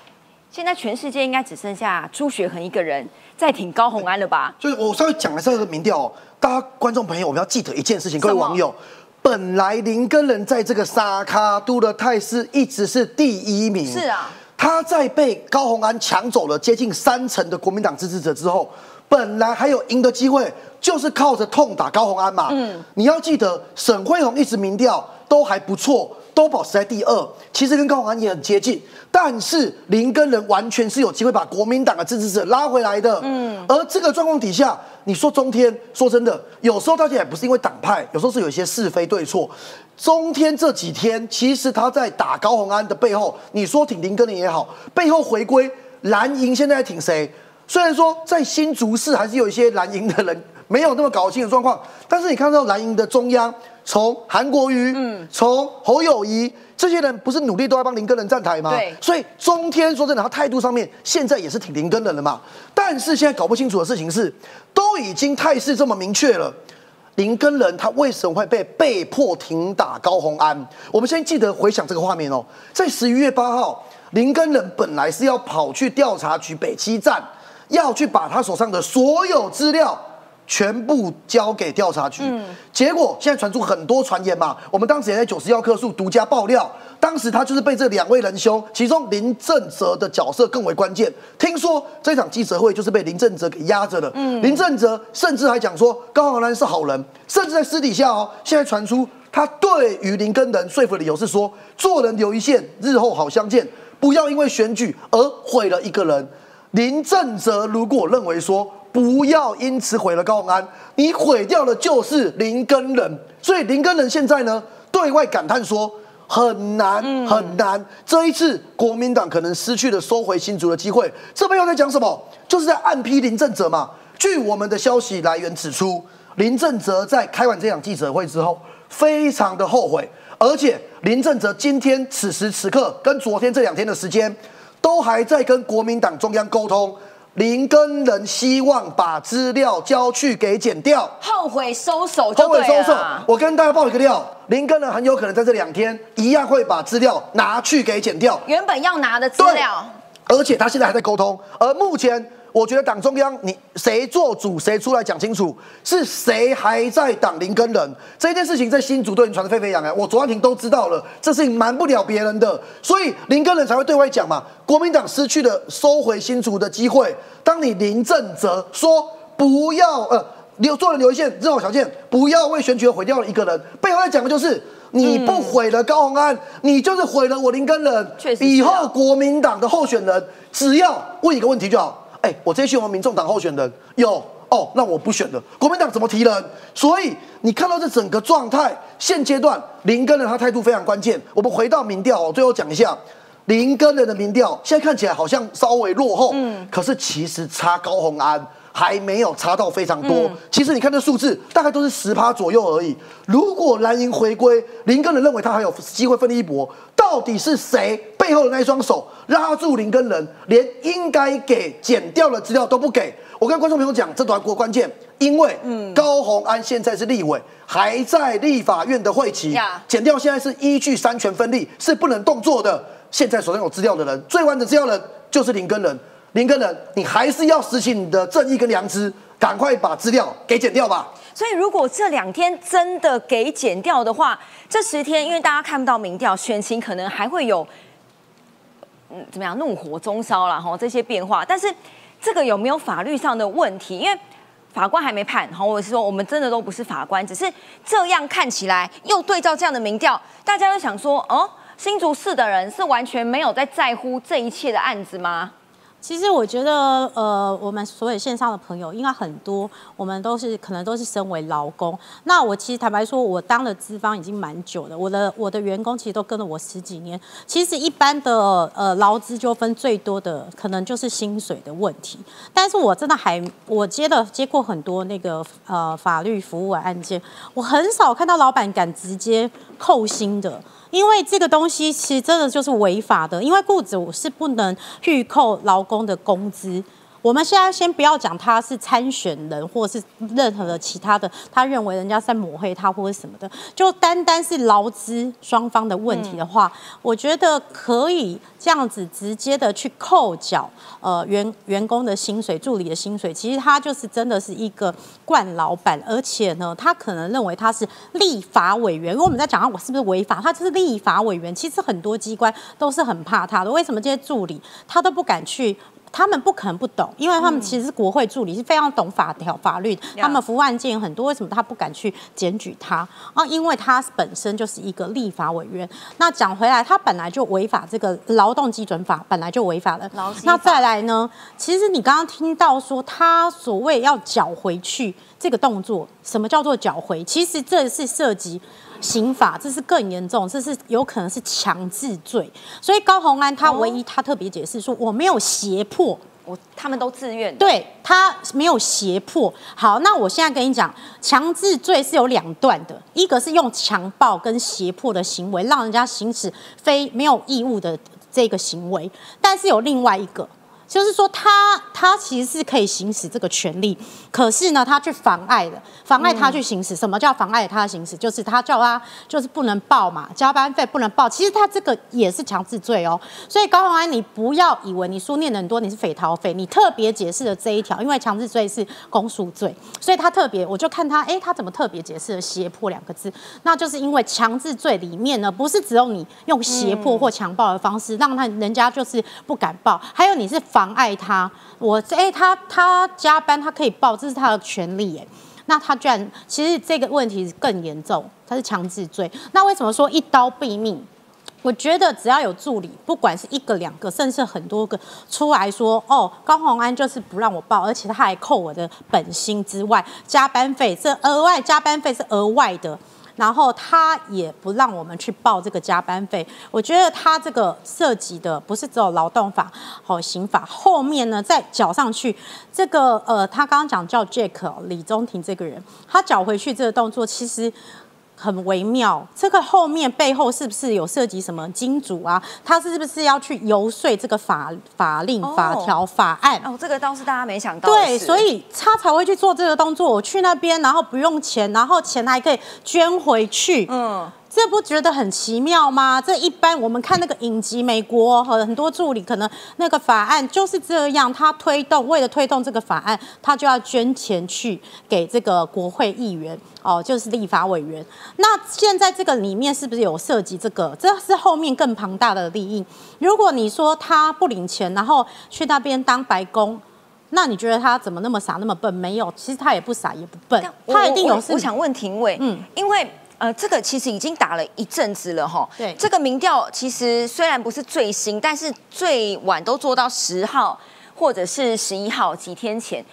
现在全世界应该只剩下朱学恒一个人在挺高红安了吧？所以我稍微讲了这个民调，大家观众朋友，我们要记得一件事情，各位网友，本来林根人在这个沙卡都的态势一直是第一名，是啊。他在被高鸿安抢走了接近三成的国民党支持者之后，本来还有赢的机会，就是靠着痛打高鸿安嘛。嗯，你要记得，沈惠宏一直民调都还不错，都保持在第二，其实跟高鸿安也很接近。但是林根人完全是有机会把国民党的支持者拉回来的。嗯，而这个状况底下，你说中天，说真的，有时候大家也不是因为党派，有时候是有一些是非对错。中天这几天，其实他在打高鸿安的背后，你说挺林根林也好，背后回归蓝营，现在在挺谁？虽然说在新竹市还是有一些蓝营的人没有那么搞清楚状况，但是你看到蓝营的中央，从韩国瑜，嗯，从侯友谊这些人，不是努力都要帮林根人站台吗？对。所以中天说真的，他态度上面现在也是挺林根人的嘛。但是现在搞不清楚的事情是，都已经态势这么明确了。林根人他为什么会被被迫停打高红安？我们先记得回想这个画面哦，在十一月八号，林根人本来是要跑去调查局北七站，要去把他手上的所有资料。全部交给调查局，结果现在传出很多传言嘛。我们当时也在九十幺棵树独家爆料，当时他就是被这两位仁兄，其中林正泽的角色更为关键。听说这场记者会就是被林正泽给压着的。林正泽甚至还讲说高鸿安是好人，甚至在私底下哦，现在传出他对于林根人说服的理由是说，做人留一线，日后好相见，不要因为选举而毁了一个人。林正泽如果认为说。不要因此毁了高鸿安，你毁掉的就是林根人，所以林根人现在呢对外感叹说很难很难，这一次国民党可能失去了收回新竹的机会。这边又在讲什么？就是在暗批林正哲嘛。据我们的消息来源指出，林正哲在开完这场记者会之后，非常的后悔，而且林正哲今天此时此刻跟昨天这两天的时间，都还在跟国民党中央沟通。林根人希望把资料交去给剪掉，后悔收手，后悔收手。我跟大家报一个料，林根人很有可能在这两天一样会把资料拿去给剪掉，原本要拿的资料，而且他现在还在沟通，而目前。我觉得党中央，你谁做主，谁出来讲清楚，是谁还在党林跟人这件事情，在新竹都已经传得沸沸扬扬。我卓安婷都知道了，这事情瞒不了别人的，所以林跟人才会对外讲嘛。国民党失去了收回新竹的机会。当你林正泽说不要呃留做了留一线，任何条件，不要为选举而毁掉了一个人，背后在讲的就是你不毁了高鸿安，你就是毁了我林根人。以后国民党的候选人只要问一个问题就好。哎，我这些选我们民众党候选人有哦，那我不选了。国民党怎么提人？所以你看到这整个状态，现阶段林根的他态度非常关键。我们回到民调哦，最后讲一下林根人的民调，现在看起来好像稍微落后，嗯，可是其实差高红安还没有差到非常多。其实你看这数字，大概都是十趴左右而已。如果蓝营回归，林根人认为他还有机会奋力一搏，到底是谁背后的那一双手拉住林根人，连应该给剪掉的资料都不给？我跟观众朋友讲，这段国关键，因为高鸿安现在是立委，还在立法院的会期呀，剪掉现在是依据三权分立，是不能动作的。现在手上有资料的人，最完整资料的人就是林根人。林根人，你还是要实行你的正义跟良知，赶快把资料给剪掉吧。所以如果这两天真的给剪掉的话，这十天因为大家看不到民调，选情可能还会有，嗯，怎么样怒火中烧啦，哈这些变化。但是这个有没有法律上的问题？因为法官还没判，好，我是说我们真的都不是法官，只是这样看起来，又对照这样的民调，大家都想说，哦，新竹市的人是完全没有在在乎这一切的案子吗？其实我觉得，呃，我们所有线上的朋友应该很多，我们都是可能都是身为劳工。那我其实坦白说，我当了资方已经蛮久了，我的我的员工其实都跟了我十几年。其实一般的呃劳资纠纷最多的可能就是薪水的问题，但是我真的还我接了接过很多那个呃法律服务案件，我很少看到老板敢直接扣薪的。因为这个东西其实真的就是违法的，因为雇主是不能预扣劳工的工资。我们现在先不要讲他是参选人，或是任何的其他的，他认为人家在抹黑他或者什么的，就单单是劳资双方的问题的话，我觉得可以这样子直接的去扣缴呃员员工的薪水、助理的薪水。其实他就是真的是一个惯老板，而且呢，他可能认为他是立法委员。因为我们在讲他我是不是违法，他就是立法委员。其实很多机关都是很怕他的，为什么这些助理他都不敢去？他们不可能不懂，因为他们其实是国会助理，是非常懂法条法律。他们服务案件很多，为什么他不敢去检举他啊？因为他本身就是一个立法委员。那讲回来，他本来就违法，这个劳动基准法本来就违法了。那再来呢？其实你刚刚听到说他所谓要缴回去这个动作，什么叫做缴回？其实这是涉及。刑法这是更严重，这是有可能是强制罪。所以高洪安他唯一他特别解释说，我没有胁迫，我他们都自愿，对他没有胁迫。好，那我现在跟你讲，强制罪是有两段的，一个是用强暴跟胁迫的行为，让人家行使非没有义务的这个行为，但是有另外一个。就是说，他他其实是可以行使这个权利，可是呢，他去妨碍了，妨碍他去行使。什么叫妨碍他的行使？就是他叫他就是不能报嘛，加班费不能报。其实他这个也是强制罪哦。所以高宏安，你不要以为你书念的很多，你是匪逃匪，你特别解释了这一条，因为强制罪是公诉罪，所以他特别，我就看他，哎，他怎么特别解释了胁迫两个字？那就是因为强制罪里面呢，不是只有你用胁迫或强暴的方式让他人家就是不敢报，还有你是妨。妨碍他，我哎，他他加班，他可以报，这是他的权利耶。那他居然，其实这个问题更严重，他是强制罪。那为什么说一刀毙命？我觉得只要有助理，不管是一个两个，甚至很多个出来说，哦，高鸿安就是不让我报，而且他还扣我的本薪之外，加班费这额外加班费是额外的。然后他也不让我们去报这个加班费，我觉得他这个涉及的不是只有劳动法、好刑法，后面呢再缴上去，这个呃，他刚刚讲叫 Jack 李宗廷这个人，他缴回去这个动作其实。很微妙，这个后面背后是不是有涉及什么金主啊？他是不是要去游说这个法法令、法条、法案？哦，这个倒是大家没想到。对，所以他才会去做这个动作。我去那边，然后不用钱，然后钱还可以捐回去。嗯。这不觉得很奇妙吗？这一般我们看那个影集，美国和很多助理可能那个法案就是这样，他推动为了推动这个法案，他就要捐钱去给这个国会议员哦，就是立法委员。那现在这个里面是不是有涉及这个？这是后面更庞大的利益。如果你说他不领钱，然后去那边当白宫，那你觉得他怎么那么傻那么笨？没有，其实他也不傻也不笨，他一定有。我想问廷伟，嗯，因为。呃，这个其实已经打了一阵子了哈。对，这个民调其实虽然不是最新，但是最晚都做到十号或者是十一号，几天前。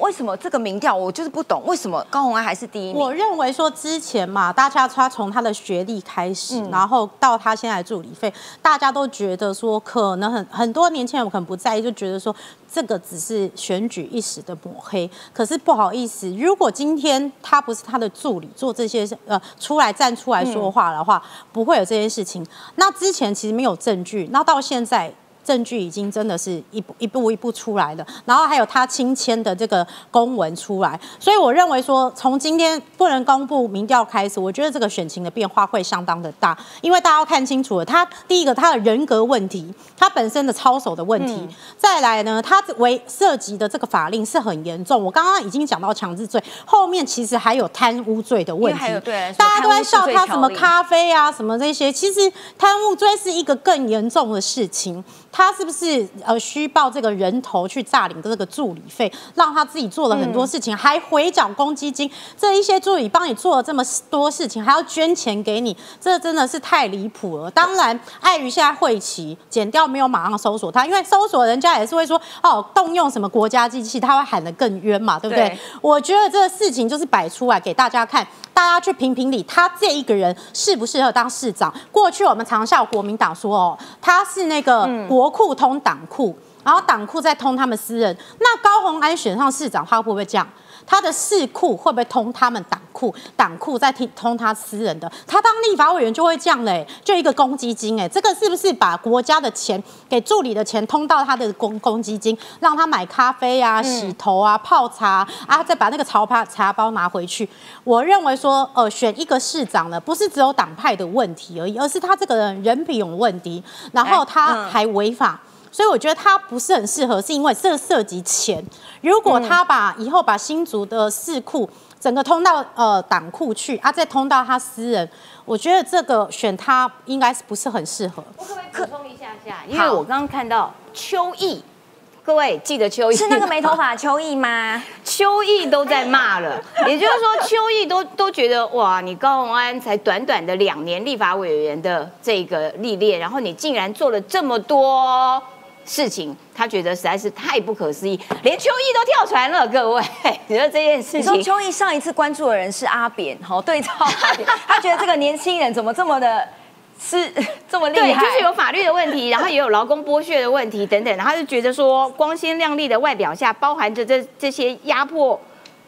为什么？这个民调我就是不懂，为什么？高虹安还是第一名？我认为说之前嘛，大家他从他的学历开始，然后到他现在助理费，大家都觉得说可能很很多年轻人可能不在意，就觉得说这个只是选举一时的抹黑。可是不好意思，如果今天他不是他的助理做这些呃出来站出来说话的话，不会有这件事情。那之前其实没有证据，那到现在。证据已经真的是一步一步一步出来了，然后还有他亲签的这个公文出来，所以我认为说，从今天不能公布民调开始，我觉得这个选情的变化会相当的大，因为大家要看清楚了，他第一个他的人格问题，他本身的操守的问题，嗯再来呢，他为涉及的这个法令是很严重，我刚刚已经讲到强制罪，后面其实还有贪污罪的问题，对大家都在笑他什么咖啡啊什么这些，其实贪污罪是一个更严重的事情。他是不是呃虚报这个人头去诈领这个助理费，让他自己做了很多事情，还回缴公积金？这一些助理帮你做了这么多事情，还要捐钱给你，这真的是太离谱了。当然，碍于现在会期减掉没有马上搜索他，因为搜索人家也是会说哦，动用什么国家机器，他会喊得更冤嘛，对不对？对我觉得这个事情就是摆出来给大家看，大家去评评理，他这一个人适不适合当市长？过去我们常笑国民党说哦，他是那个国库通党库，然后党库再通他们私人。那高虹安选上市长，他会不会这样？他的市库会不会通他们党库？党库再通通他私人的？他当立法委员就会这样嘞、就一个公积金哎、这个是不是把国家的钱给助理的钱通到他的公公积金，让他买咖啡啊、洗头啊、泡茶啊，再把那个潮牌茶包拿回去？我认为说，呃，选一个市长呢，不是只有党派的问题而已，而是他这个人人品有问题，然后他还违法。所以我觉得他不是很适合，是因为这涉及钱。如果他把以后把新竹的市库整个通到呃党库去啊，再通到他私人，我觉得这个选他应该是不是很适合。我可不可以补充一下下？因为我刚刚看到邱毅，各位记得邱毅是那个没头发的邱毅吗？邱毅都在骂了，也就是说邱毅都都觉得哇，你高鸿安才短短的两年立法委员的这个历练，然后你竟然做了这么多事情，他觉得实在是太不可思议，连邱毅都跳船了，各位，你说这件事情你说情。邱毅上一次关注的人是阿扁，好对照阿扁，他觉得这个年轻人怎么这么的是 这么厉对，害？就是有法律的问题，然后也有劳工剥削的问题等等，然后他就觉得说光鲜亮丽的外表下包含着这这些压迫、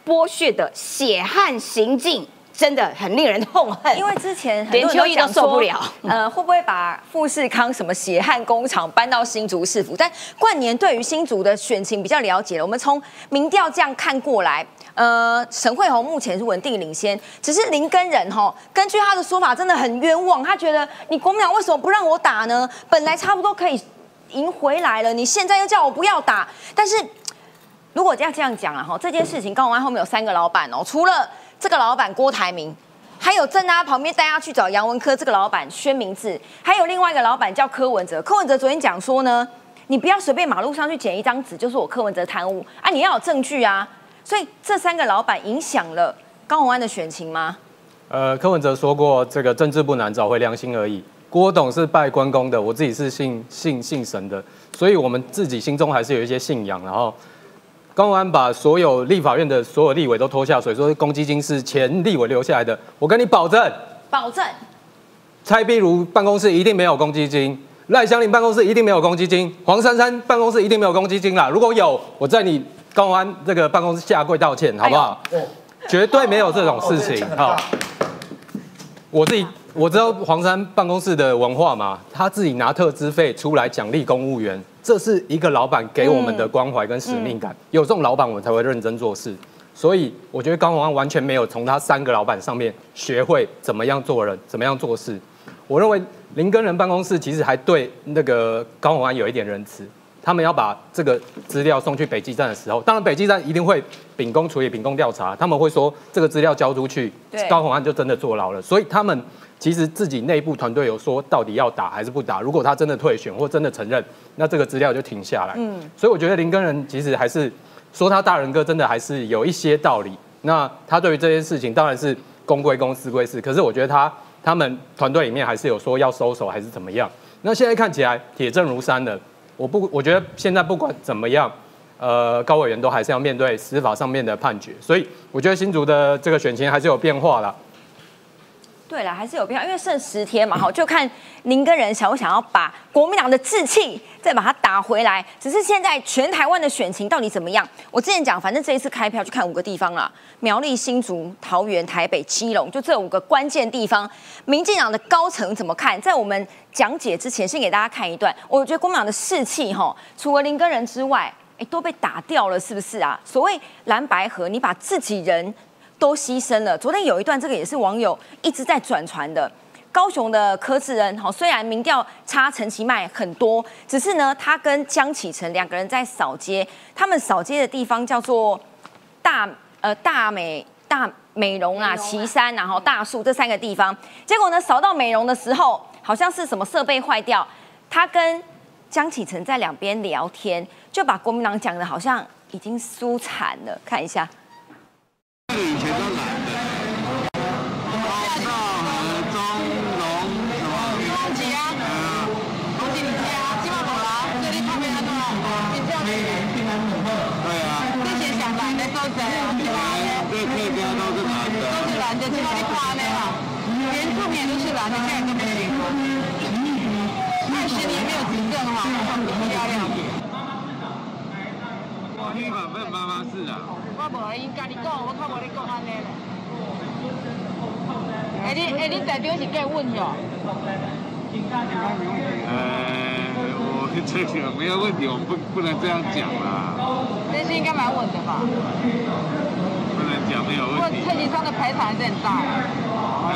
剥削的血汗行径，真的很令人痛恨。因为之前很连多人邱毅都讲受不了呃，会不会把富士康什么血汗工厂搬到新竹市府？但冠年对于新竹的选情比较了解了，我们从民调这样看过来。呃，沈惠宏目前是稳定领先，只是林根仁哈，根据他的说法，真的很冤枉。他觉得你国民党为什么不让我打呢？本来差不多可以赢回来了，你现在又叫我不要打。但是如果要这样讲啊，哈，这件事情高虹安后面有三个老板哦，除了这个老板郭台铭，还有正他旁边带他去找杨文科这个老板宣明志，还有另外一个老板叫柯文哲。柯文哲昨天讲说呢，你不要随便马路上去捡一张纸，就是我柯文哲贪污啊，你要有证据啊。所以这三个老板影响了高虹安的选情吗？呃，柯文哲说过，这个政治不难，找回良心而已。郭董是拜关公的，我自己是信信信神的，所以我们自己心中还是有一些信仰。然后高虹安把所有立法院的所有立委都拖下水，说公积金是前立委留下来的。我跟你保证，保证蔡碧如办公室一定没有公积金，赖香林办公室一定没有公积金，黄珊珊办公室一定没有公积金啦。如果有，我在你公安这个办公室下跪道歉，好不好？哦，绝对没有这种事情哦哈。我自己我知道黄山办公室的文化嘛，他自己拿特资费出来奖励公务员，这是一个老板给我们的关怀跟使命感。有这种老板，我们才会认真做事。所以我觉得高虹安完全没有从他三个老板上面学会怎么样做人，怎么样做事。我认为林根人办公室其实还对那个高虹安有一点仁慈。他们要把这个资料送去北基站的时候，当然北基站一定会秉公处理、秉公调查，他们会说这个资料交出去，高虹安就真的坐牢了。所以他们其实自己内部团队有说，到底要打还是不打？如果他真的退选或真的承认，那这个资料就停下来。嗯，所以我觉得林根人其实还是说他大人哥真的还是有一些道理。那他对于这件事情当然是公归公，私归私，可是我觉得他他们团队里面还是有说要收手还是怎么样。那现在看起来铁证如山的。我不，我觉得现在不管怎么样，呃高委员都还是要面对司法上面的判决，所以我觉得新竹的这个选情还是有变化了。对了，还是有必要，因为剩十天嘛，哈，就看您跟人想不想要把国民党的志气再把它打回来。只是现在全台湾的选情到底怎么样？我之前讲，反正这一次开票就看五个地方了：苗栗、新竹、桃园、台北、基隆，就这五个关键地方。民进党的高层怎么看？在我们讲解之前，先给大家看一段。我觉得国民党的士气，哈，除了林根人之外，哎，都被打掉了，是不是啊？所谓蓝白河，你把自己人。都牺牲了。昨天有一段，这个也是网友一直在转传的。高雄的柯志恩，哈，虽然民调差陈其迈很多，只是呢，他跟江启臣两个人在扫街，他们扫街的地方叫做大呃大美大美容啊，旗山，然后大树这三个地方。结果呢，扫到美容的时候，好像是什么设备坏掉，他跟江启臣在两边聊天，就把国民党讲的好像已经输惨了。看一下。以前都蓝的，高道和中龙什么？高吉啊，高吉你家，基本无啦，这里旁边那个，对啊，这些上蓝的都是其他的，都是蓝的，都是蓝的，其他的花呢哈，原住民都是蓝的，现在都不行。二十年没有执政哈，很漂亮。我黑板份妈妈是啊。我无因家你讲，我较无咧讲安尼咧。哎，你哎，你代表是给问哟？呃，我这个没有问题，我不不能这样讲啦。这是应该蛮稳的吧？不能讲没有问题。蔡上的排场还是很大。哎，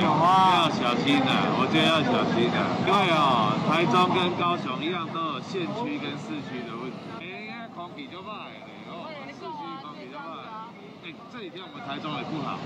要小心的，我觉得要小心的，因为哦，台中跟高雄一样，都有县区跟市区的问题。哎，空气就坏。这几天我们台中也不好，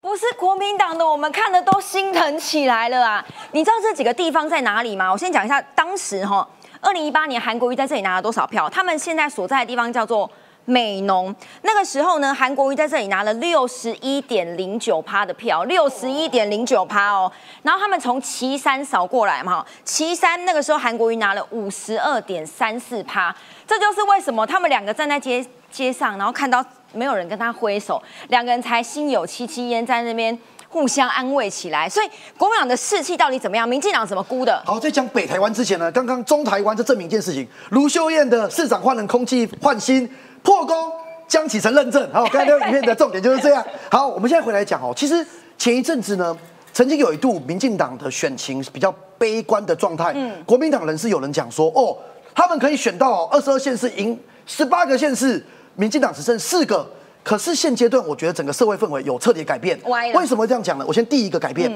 不是国民党的，我们看的都心疼起来了啊！你知道这几个地方在哪里吗？我先讲一下，当时哈，二零一八年韩国瑜在这里拿了多少票？他们现在所在的地方叫做美浓，那个时候呢，韩国瑜在这里拿了六十一点零九趴的票，六十一点零九趴哦。然后他们从岐山扫过来嘛，岐山那个时候韩国瑜拿了五十二点三四趴，这就是为什么他们两个站在街街上，然后看到。没有人跟他挥手，两个人才心有戚戚焉，在那边互相安慰起来。所以国民党的士气到底怎么样？民进党怎么估的？好，在讲北台湾之前呢，刚刚中台湾就证明一件事情：卢秀燕的市长换人，空气换新，破功，江启臣认证。好，刚才那个影片的重点就是这样。好，我们现在回来讲哦，其实前一阵子呢，曾经有一度民进党的选情比较悲观的状态。嗯，国民党人是有人讲说，哦，他们可以选到二十二县市，赢十八个县市。民进党只剩四个，可是现阶段我觉得整个社会氛围有彻底改变。为什么这样讲呢？我先第一个改变，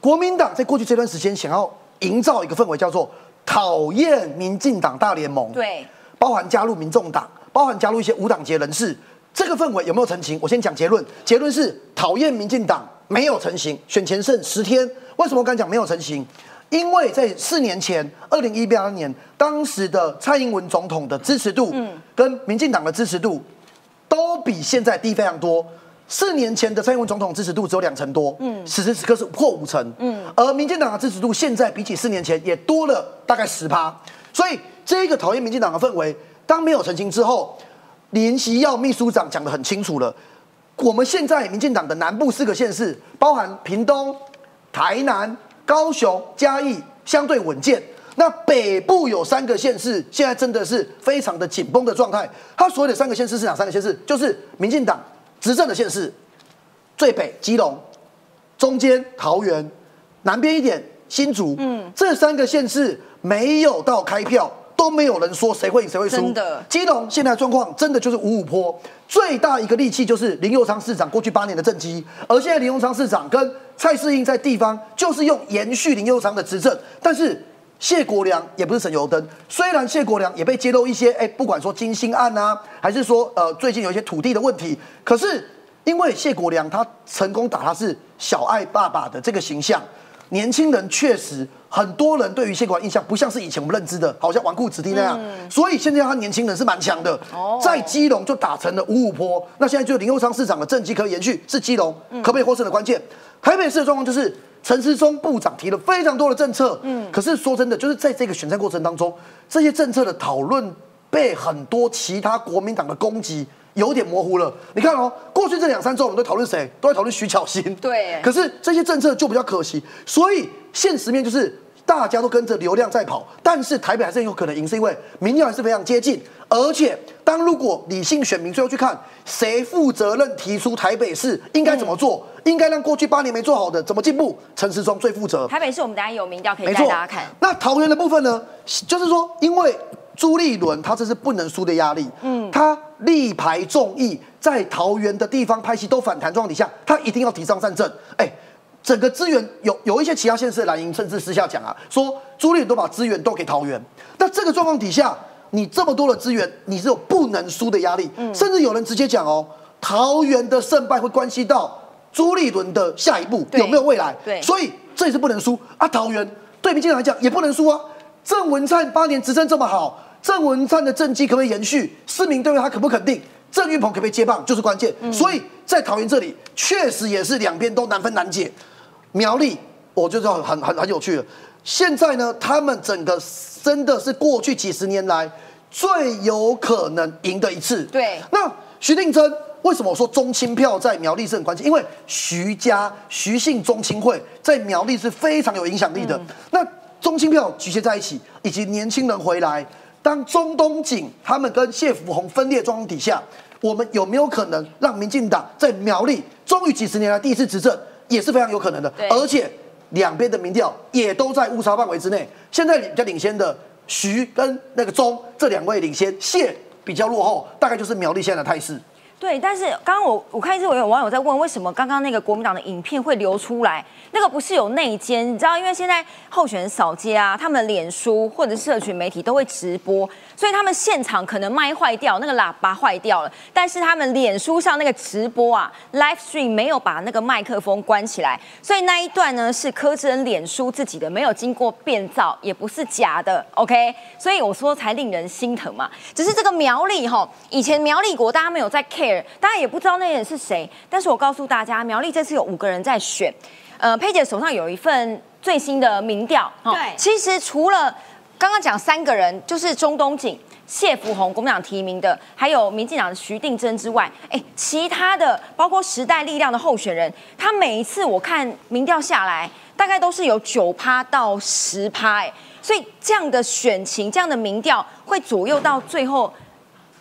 国民党在过去这段时间想要营造一个氛围，叫做讨厌民进党大联盟，对，包含加入民众党，包含加入一些无党籍人士，这个氛围有没有成型？我先讲结论，结论是讨厌民进党没有成型，选前剩十天，为什么我敢讲没有成型？因为在四年前，二零一八年，当时的蔡英文总统的支持度，嗯，跟民进党的支持度，都比现在低非常多。四年前的蔡英文总统支持度只有两成多，嗯，此时此刻是破五成，嗯，而民进党的支持度现在比起四年前也多了大概十趴。所以这个讨厌民进党的氛围，当没有澄清之后，联席要秘书长讲得很清楚了。我们现在民进党的南部四个县市，包含屏东、台南。高雄、嘉义相对稳健，那北部有三个县市，现在真的是非常的紧绷的状态。它所有的三个县市是哪三个县市？就是民进党执政的县市，最北基隆，中间桃园，南边一点新竹。嗯，这三个县市没有到开票。都没有人说谁会赢谁会输。真的，基隆现在状况真的就是五五坡，最大一个利器就是林佑昌市长过去八年的政绩，而现在林佑昌市长跟蔡世英在地方就是用延续林佑昌的执政，但是谢国良也不是省油灯，虽然谢国良也被揭露一些，哎，不管说金星案啊，还是说呃最近有一些土地的问题，可是因为谢国良他成功打他是小爱爸爸的这个形象。年轻人确实很多人对于谢国印象不像是以前我们认知的，好像纨绔子弟那样。所以现在他年轻人是蛮强的，在基隆就打成了五五坡。那现在就林佑昌市长的政绩可以延续，是基隆可不可以获胜的关键。台北市的状况就是陈时中部长提了非常多的政策，嗯，可是说真的，就是在这个选战过程当中，这些政策的讨论被很多其他国民党的攻击有点模糊了。你看哦，过去这两三周我们都讨论谁，都在讨论徐巧芯。对可是这些政策就比较可惜，所以现实面就是大家都跟着流量在跑，但是台北还是很有可能赢，是因为民调还是非常接近，而且当如果理性选民最后去看谁负责任提出台北市应该怎么做，应该让过去八年没做好的怎么进步，陈时中最负责。台北市我们等一下有民调可以带大家看。那桃园的部分呢，就是说，因为朱立伦他这是不能输的压力，嗯，他力排众议，在桃园的地方拍戏都反弹状况底下，他一定要提上战阵。哎，整个资源有有一些其他县市的蓝营甚至私下讲啊，说朱立伦都把资源都给桃园。那这个状况底下，你这么多的资源，你是有不能输的压力，甚至有人直接讲哦，桃园的胜败会关系到朱立伦的下一步有没有未来。对所以这也是不能输啊。桃园对民进党来讲也不能输啊。郑文灿八年执政这么好，郑文灿的政绩可不可以延续？市民对他肯不肯定？郑运鹏可不可以接棒，就是关键。所以在桃园这里，确实也是两边都难分难解。苗栗，我就知道很很很有趣了。现在呢，他们整个真的是过去几十年来最有可能赢的一次。对那徐定珍为什么我说中青票在苗栗是很关键？因为徐家徐姓中青会在苗栗是非常有影响力的。那中青票集结在一起，以及年轻人回来，当中东锦他们跟谢福洪分裂状况底下，我们有没有可能让民进党在苗栗终于几十年来第一次执政，也是非常有可能的。而且两边的民调也都在误差范围之内。现在比较领先的徐跟那个钟这两位领先，谢比较落后，大概就是苗栗现在的态势。对，但是刚刚我我看一直有网友在问，为什么刚刚那个国民党的影片会流出来？那个不是有内奸，你知道，因为现在候选人扫街啊，他们脸书或者社群媒体都会直播，所以他们现场可能麦坏掉，那个喇叭坏掉了，但是他们脸书上那个直播啊，live stream 没有把那个麦克风关起来，所以那一段呢是柯志恩脸书自己的，没有经过变造，也不是假的，OK？所以我说才令人心疼嘛。只是这个苗栗哈，以前苗栗国大家没有在 care，大家也不知道那人是谁，但是我告诉大家，苗栗这次有五个人在选。呃，佩姐手上有一份最新的民调，哦对其实除了刚刚讲三个人，就是中东锦、谢福宏国民党提名的，还有民进党的徐定珍之外，哎，其他的包括时代力量的候选人，他每一次我看民调下来，大概都是有九趴到十趴，哎，所以这样的选情、这样的民调会左右到最后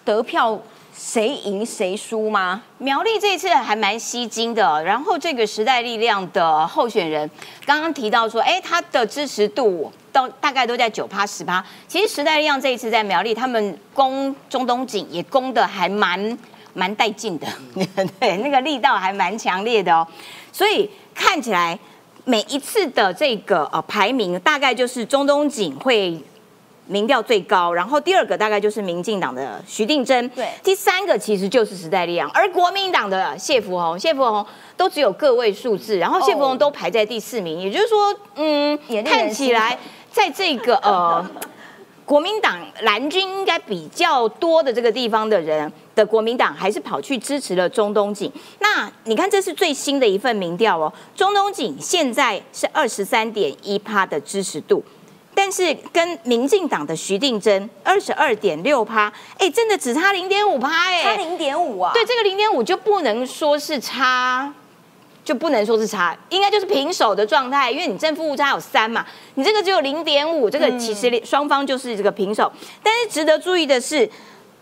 得票谁赢谁输吗？苗栗这一次还蛮吸睛的，然后这个时代力量的候选人刚刚提到说，哎，他的支持度到大概都在九趴十趴。其实时代力量这一次在苗栗，他们攻中东锦也攻的还蛮蛮带劲的，对，那个力道还蛮强烈的哦。所以看起来每一次的这个呃排名，大概就是中东锦会民调最高，然后第二个大概就是民进党的徐定珍，对第三个其实就是时代力量，而国民党的谢福洪，谢福洪都只有个位数字，然后谢福洪都排在第四名，也就是说，嗯看起来在这个 呃。国民党蓝军应该比较多的这个地方的人的国民党，还是跑去支持了中东锦。那你看，这是最新的一份民调哦，中东锦现在是二十三点一趴的支持度，但是跟民进党的徐定珍二十二点六趴，哎，真的只差零点五趴，哎，差零点五啊？对，这个零点五就不能说是差，就不能说是差，应该就是平手的状态，因为你正负误差有三嘛，你这个只有零点五，这个其实双方就是这个平手。但是值得注意的是，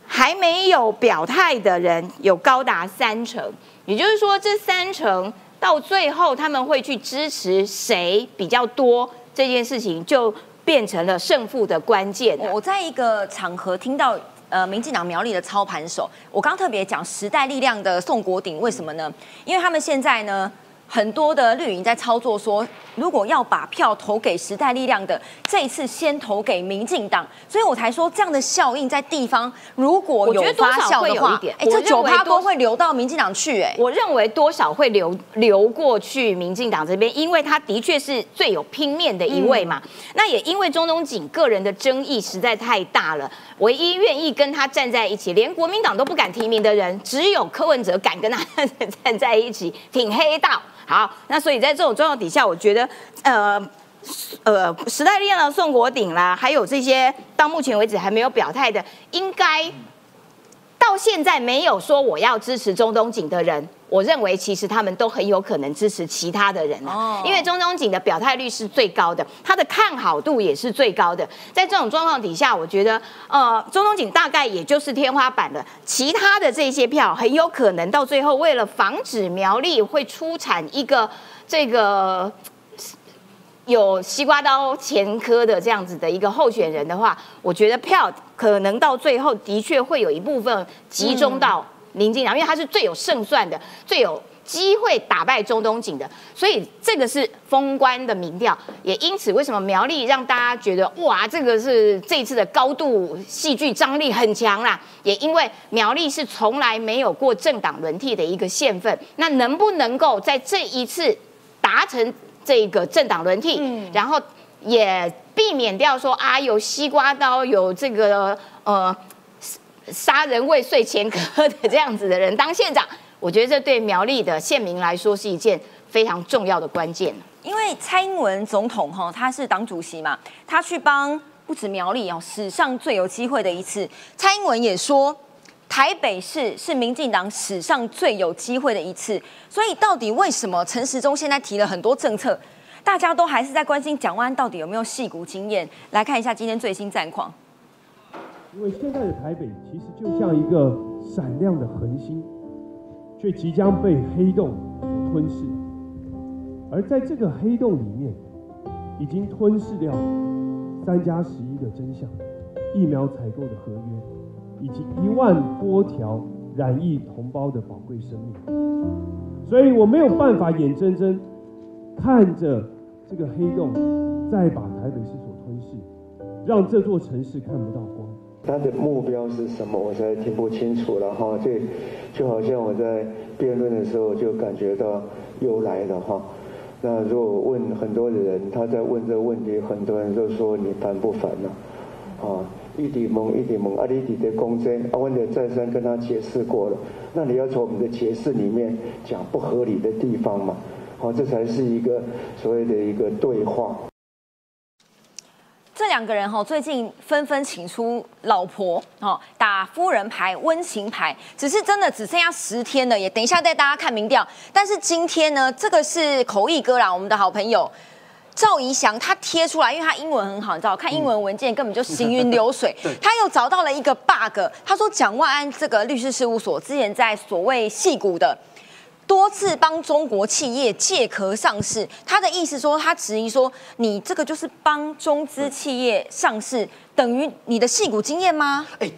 还没有表态的人有高达三成，也就是说这三成到最后他们会去支持谁比较多，这件事情就变成了胜负的关键啊、我在一个场合听到。呃，民进党苗栗的操盘手，我刚特别讲时代力量的宋国鼎，为什么呢？因为他们现在呢，很多的绿营在操作说，如果要把票投给时代力量的，这一次先投给民进党，所以我才说这样的效应在地方如果有发酵的话有一点，哎，我这九趴多会流到民进党去，哎，我认为多少会流流过去民进党这边，因为他的确是最有拼面的一位嘛。那也因为中东锦个人的争议实在太大了，唯一愿意跟他站在一起，连国民党都不敢提名的人，只有柯文哲敢跟他站在一起，挺黑道。好，那所以在这种状况底下，我觉得呃。呃时代力量宋国鼎啦，还有这些到目前为止还没有表态的，应该到现在没有说我要支持中东锦的人，我认为其实他们都很有可能支持其他的人啊，哦因为中东锦的表态率是最高的，他的看好度也是最高的。在这种状况底下，我觉得呃，中东锦大概也就是天花板了，其他的这些票很有可能到最后为了防止苗栗会出产一个这个。有西瓜刀前科的这样子的一个候选人的话，我觉得票可能到最后的确会有一部分集中到林进党，因为他是最有胜算的，最有机会打败中东锦的，所以这个是封关的民调，也因此为什么苗栗让大家觉得哇，这个是这一次的高度戏剧张力很强啦，也因为苗栗是从来没有过政党轮替的一个县份，那能不能够在这一次达成这个政党轮替，然后也避免掉说啊有西瓜刀，有这个呃杀人未遂前科的这样子的人当县长，我觉得这对苗栗的县民来说是一件非常重要的关键。因为蔡英文总统哈，他是党主席嘛，他去帮不止苗栗哦，史上最有机会的一次。蔡英文也说，台北市是民进党史上最有机会的一次。所以到底为什么陈时中现在提了很多政策，大家都还是在关心蒋万到底有没有戏骨经验？来看一下今天最新战况。因为现在的台北其实就像一个闪亮的恒星，却即将被黑洞所吞噬。而在这个黑洞里面，已经吞噬掉三加十一的真相、疫苗采购的合约，以及一万多条染疫同胞的宝贵生命。所以我没有办法眼睁睁看着这个黑洞再把台北市所吞噬，让这座城市看不到光。他的目标是什么？我实在听不清楚了哈。这就好像我在辩论的时候就感觉到又来了哈。那如果问很多的人，他在问这个问题，很多人都说你烦不烦呢、啊？一直蒙一直蒙，啊，你一直在攻击，啊，我也再三跟他解释过了。那你要从我们的解释里面讲不合理的地方嘛？好、这才是一个所谓的一个对话。这两个人哈，最近纷纷请出老婆哦，打夫人牌、温情牌，只是真的只剩下十天了，也等一下带大家看民调。但是今天呢，这个是口译哥啦，我们的好朋友赵怡翔，他贴出来，因为他英文很好，你知道，看英文文件根本就行云流水。他又找到了一个 bug，他说蒋万安这个律师事务所之前在所谓戏骨的。多次帮中国企业借壳上市，他的意思说，他质疑说，你这个就是帮中资企业上市，等于你的戏股经验吗？哎，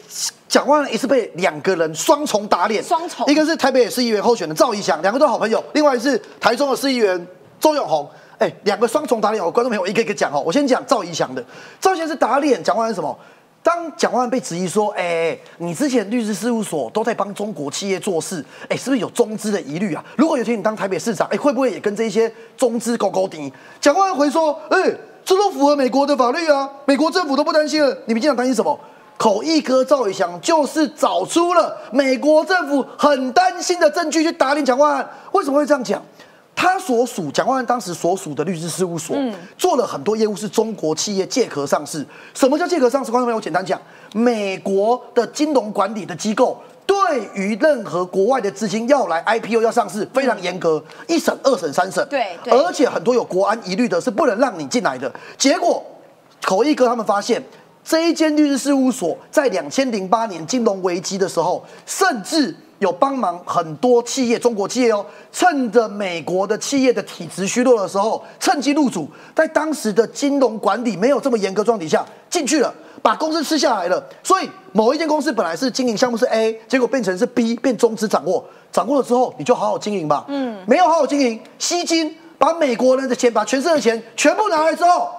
蒋万安也是被两个人双重打脸，双重一个是台北市议员候选的赵怡翔，两个都好朋友；另外是台中的市议员周永红。哎，两个双重打脸，我观众朋友一个一个讲哦。我先讲赵怡翔的，赵怡翔是打脸蒋万安什么？当蒋万被质疑说，哎、你之前律师事务所都在帮中国企业做事，哎、是不是有中资的疑虑啊？如果有一天你当台北市长，哎、会不会也跟这些中资勾勾顶？蒋万回说，哎、这都符合美国的法律啊，美国政府都不担心了，你们经常担心什么？口译哥赵宇翔就是找出了美国政府很担心的证据去打脸蒋万安，为什么会这样讲？他所属蒋万安当时所属的律师事务所，做了很多业务是中国企业借壳上市。什么叫借壳上市？观众朋友，我简单讲，美国的金融管理的机构对于任何国外的资金要来 IPO 要上市，非常严格，一审、二审、三审。对对而且很多有国安疑虑的是不能让你进来的。结果，口译哥他们发现。这一间律师事务所在两千零八年金融危机的时候，甚至有帮忙很多企业，中国企业哦，趁着美国的企业的体质虚弱的时候，趁机入主，在当时的金融管理没有这么严格状况底下进去了，把公司吃下来了。所以某一间公司本来是经营项目是 A，结果变成是 B，变中资掌握，掌握了之后你就好好经营吧。嗯，没有好好经营，吸金，把美国人的钱，把全世界的钱全部拿来之后，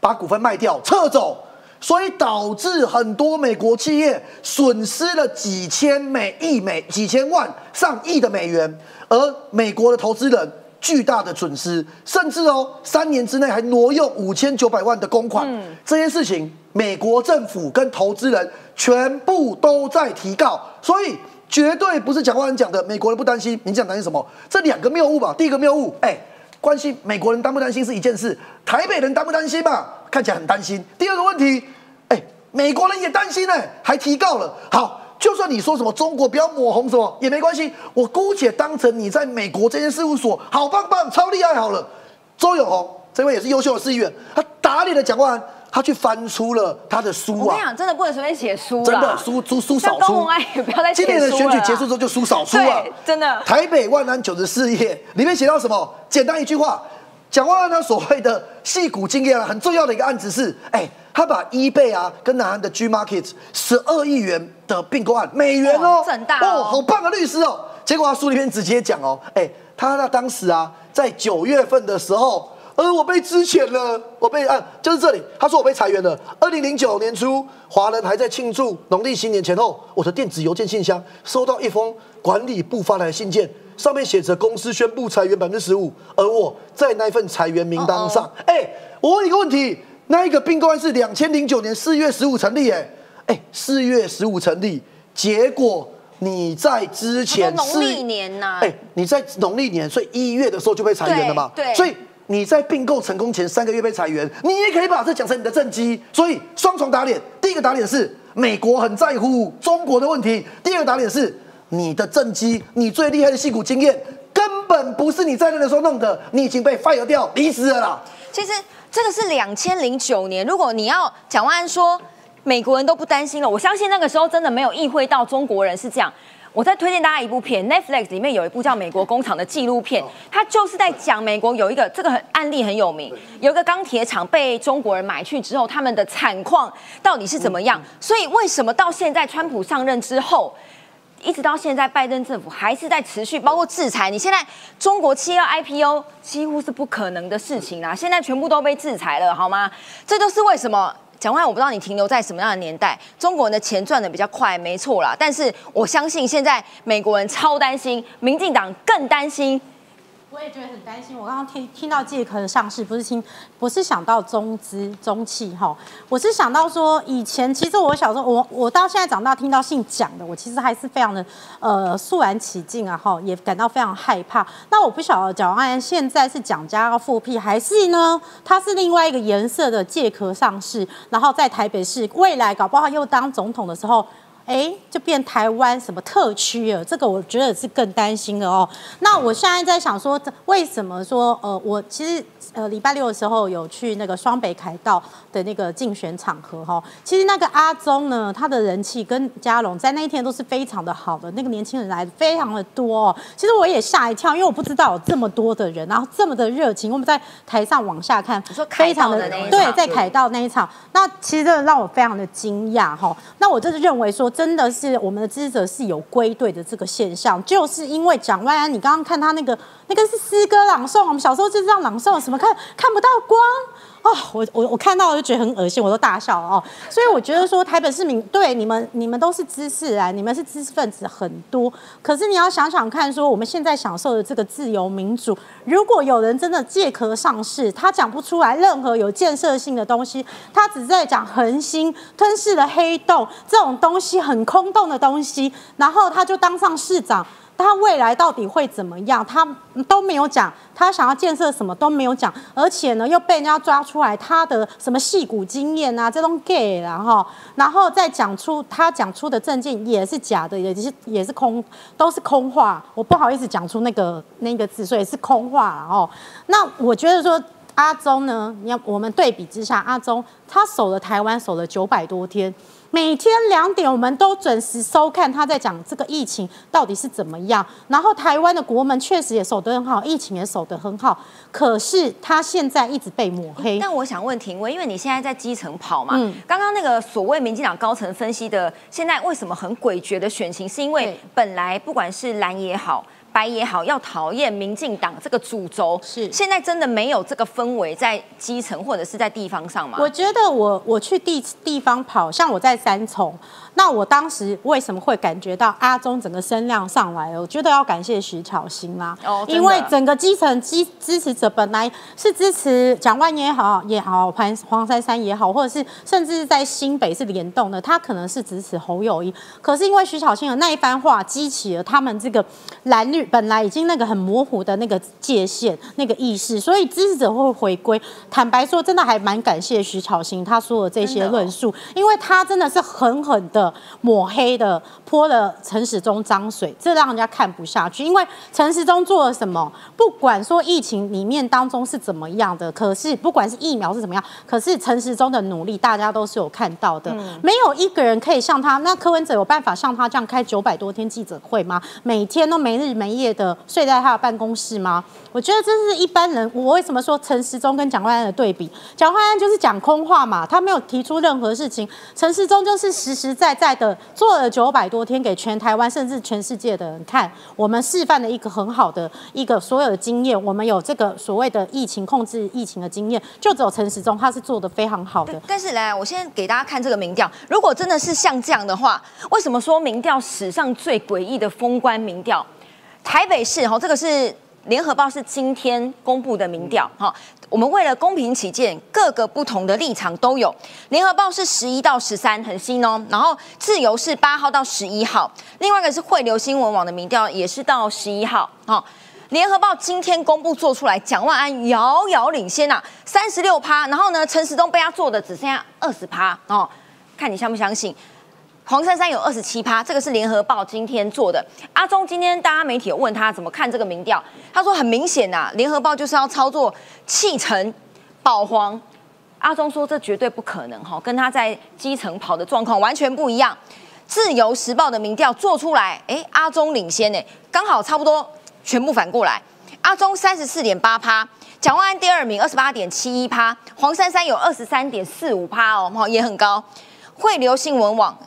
把股份卖掉，撤走。所以导致很多美国企业损失了几千美亿美几千万上亿的美元，而美国的投资人巨大的损失，甚至哦三年之内还挪用五千九百万的公款，这些事情美国政府跟投资人全部都在提告，所以绝对不是蒋万安讲的美国人不担心，你讲担心什么？这两个谬误吧，第一个谬误，哎。关心美国人担不担心是一件事，台北人担不担心嘛？看起来很担心。第二个问题，哎，美国人也担心呢，还提告了。好，就算你说什么中国不要抹红什么也没关系，我姑且当成你在美国这间事务所好棒棒、超厉害好了。周永红这位也是优秀的市议员，他打脸的蒋万安，他去翻出了他的书啊我跟你。讲，真的不能随便写书啦真的书书书少出像高虹安也不要再今年的选举结束之后就书少出啊，真的台北万安九十四页里面写到什么？简单一句话，蒋万安他所谓的戏骨经验啊，很重要的一个案子是，哎，他把 eBay 啊跟南韩的 G Market 十二亿元的并购案，美元哦，很大哦好棒的律师哦。结果他书里面直接讲哦，哎，他那当时啊，在九月份的时候。呃，我被支遣了，我被啊，就是这里，他说我被裁员了。二零零九年初，华人还在庆祝农历新年前后，我的电子邮件信箱收到一封管理部发来的信件，上面写着公司宣布裁员百分之十五，而我在那份裁员名单上。哎、我问一个问题，那一个并购案是两千零九年四月十五成立，哎，哎，四月十五成立，结果你在之前四他说农历年呐哎，你在农历年，所以一月的时候就被裁员了嘛？对对所以你在并购成功前三个月被裁员，你也可以把这讲成你的政绩。所以双重打脸，第一个打脸是美国很在乎中国的问题，第二个打脸是你的政绩，你最厉害的戏骨经验根本不是你在那的时候弄的，你已经被 fire 掉，离职了啦。其实这个是两千零九年，如果你要蒋万安说美国人都不担心了，我相信那个时候真的没有意会到中国人是这样。我再推荐大家一部片，Netflix 里面有一部叫《美国工厂》的纪录片，它就是在讲美国有一个这个很案例很有名，有一个钢铁厂被中国人买去之后，他们的惨况到底是怎么样？所以为什么到现在川普上任之后？一直到现在，拜登政府还是在持续，包括制裁。你现在中国企业 IPO 几乎是不可能的事情啦，现在全部都被制裁了，好吗？这就是为什么。讲话，我不知道你停留在什么样的年代，中国人的钱赚的比较快，没错啦。但是我相信现在美国人超担心，民进党更担心。我也觉得很担心。我刚刚听听到借壳的上市，不是听，不是想到中资中企哈，我是想到说，以前其实我小时候，我我到现在长大听到姓蒋的，我其实还是非常的呃肃然起敬啊哈，也感到非常害怕。那我不晓得蒋万安现在是蒋家要复辟，还是呢，他是另外一个颜色的借壳上市，然后在台北市未来搞不好又当总统的时候。哎，就变台湾什么特区了？这个我觉得是更担心的哦。那我现在在想说，这为什么说呃，我其实呃礼拜六的时候有去那个双北凯道的那个竞选场合哈、其实那个阿宗呢，他的人气跟嘉龙在那一天都是非常的好的，那个年轻人来的非常的多、哦。其实我也吓一跳，因为我不知道有这么多的人，然后这么的热情。我们在台上往下看，非常道的那一对，在凯道那一场，那其实真的让我非常的惊讶哈。那我就是认为说，真的是我们的支持者是有归队的这个现象，就是因为蒋万安，你刚刚看他那个那个是诗歌朗诵，我们小时候就是这样朗诵，什么看看不到光。哦，我我我看到我就觉得很恶心，我都大笑哦。所以我觉得说台北市民对你们你们都是知识啊，你们是知识分子很多，可是你要想想看，说我们现在享受的这个自由民主，如果有人真的借壳上市，他讲不出来任何有建设性的东西，他只在讲恒星吞噬了黑洞这种东西很空洞的东西，然后他就当上市长。他未来到底会怎么样？他都没有讲，他想要建设什么都没有讲，而且呢又被人家抓出来他的什么戏骨经验啊，这种 gay 然后然后再讲出他讲出的证件也是假的，也是也是空，都是空话。我不好意思讲出那个那个字，所以是空话了哦。那我觉得说。阿中呢？你要我们对比之下，阿中他守了台湾守了九百多天，每天两点我们都准时收看他在讲这个疫情到底是怎么样。然后台湾的国门确实也守得很好，疫情也守得很好，可是他现在一直被抹黑。但我想问廷威，因为你现在在基层跑嘛，嗯刚刚那个所谓民进党高层分析的，现在为什么很诡谲的选情，是因为本来不管是蓝也好。白也好，要讨厌民进党这个主轴，是现在真的没有这个氛围在基层或者是在地方上吗？我觉得我我去地地方跑，像我在三重，那我当时为什么会感觉到阿中整个声量上来了？我觉得要感谢徐巧芯啦，哦因为整个基层基支持者本来是支持蒋万也好也好，潘黄珊珊也好，或者是甚至是在新北是联动的，他可能是支持侯友谊，可是因为徐巧芯的那一番话，激起了他们这个蓝绿本来已经那个很模糊的那个界限、那个意识，所以支持者会回归。坦白说，真的还蛮感谢徐巧芯他说的这些论述，因为他真的是狠狠的抹黑的泼了陈时中脏水，这让人家看不下去。因为陈时中做了什么，不管说疫情里面当中是怎么样的，可是不管是疫苗是怎么样，可是陈时中的努力大家都是有看到的。没有一个人可以像他，那柯文哲有办法像他这样开九百多天记者会吗？每天都没日没夜的睡在他的办公室吗？我觉得这是一般人。我为什么说陈时中跟蒋万安的对比？蒋万安就是讲空话嘛，他没有提出任何事情。陈时中就是实实在在的做了九百多天，给全台湾甚至全世界的人看，我们示范了一个很好的一个所有的经验。我们有这个所谓的疫情控制疫情的经验，就只有陈时中他是做的非常好的。但是来，我先给大家看这个民调。如果真的是像这样的话，为什么说民调史上最诡异的封关民调？台北市哈，这个是联合报是今天公布的民调哈。我们为了公平起见，各个不同的立场都有。联合报是十一到十三，很新哦。然后自由是八号到十一号，另外一个是汇流新闻网的民调也是到十一号。哈，联合报今天公布做出来，蒋万安遥遥领先呐，三十六趴。然后呢，陈时中被他做的只剩下二十趴哦，看你相不相信。黄珊珊有二十七趴，这个是联合报今天做的。阿中今天大家媒体有问他怎么看这个民调，他说很明显呐，联合报就是要操作弃城保黄。阿中说这绝对不可能哈，跟他在基层跑的状况完全不一样。自由时报的民调做出来，哎，阿中领先呢，刚好差不多全部反过来。阿中三十四点八趴，蒋万安第二名二十八点七一趴，黄珊珊有二十三点四五趴哦，也很高。汇流新闻网。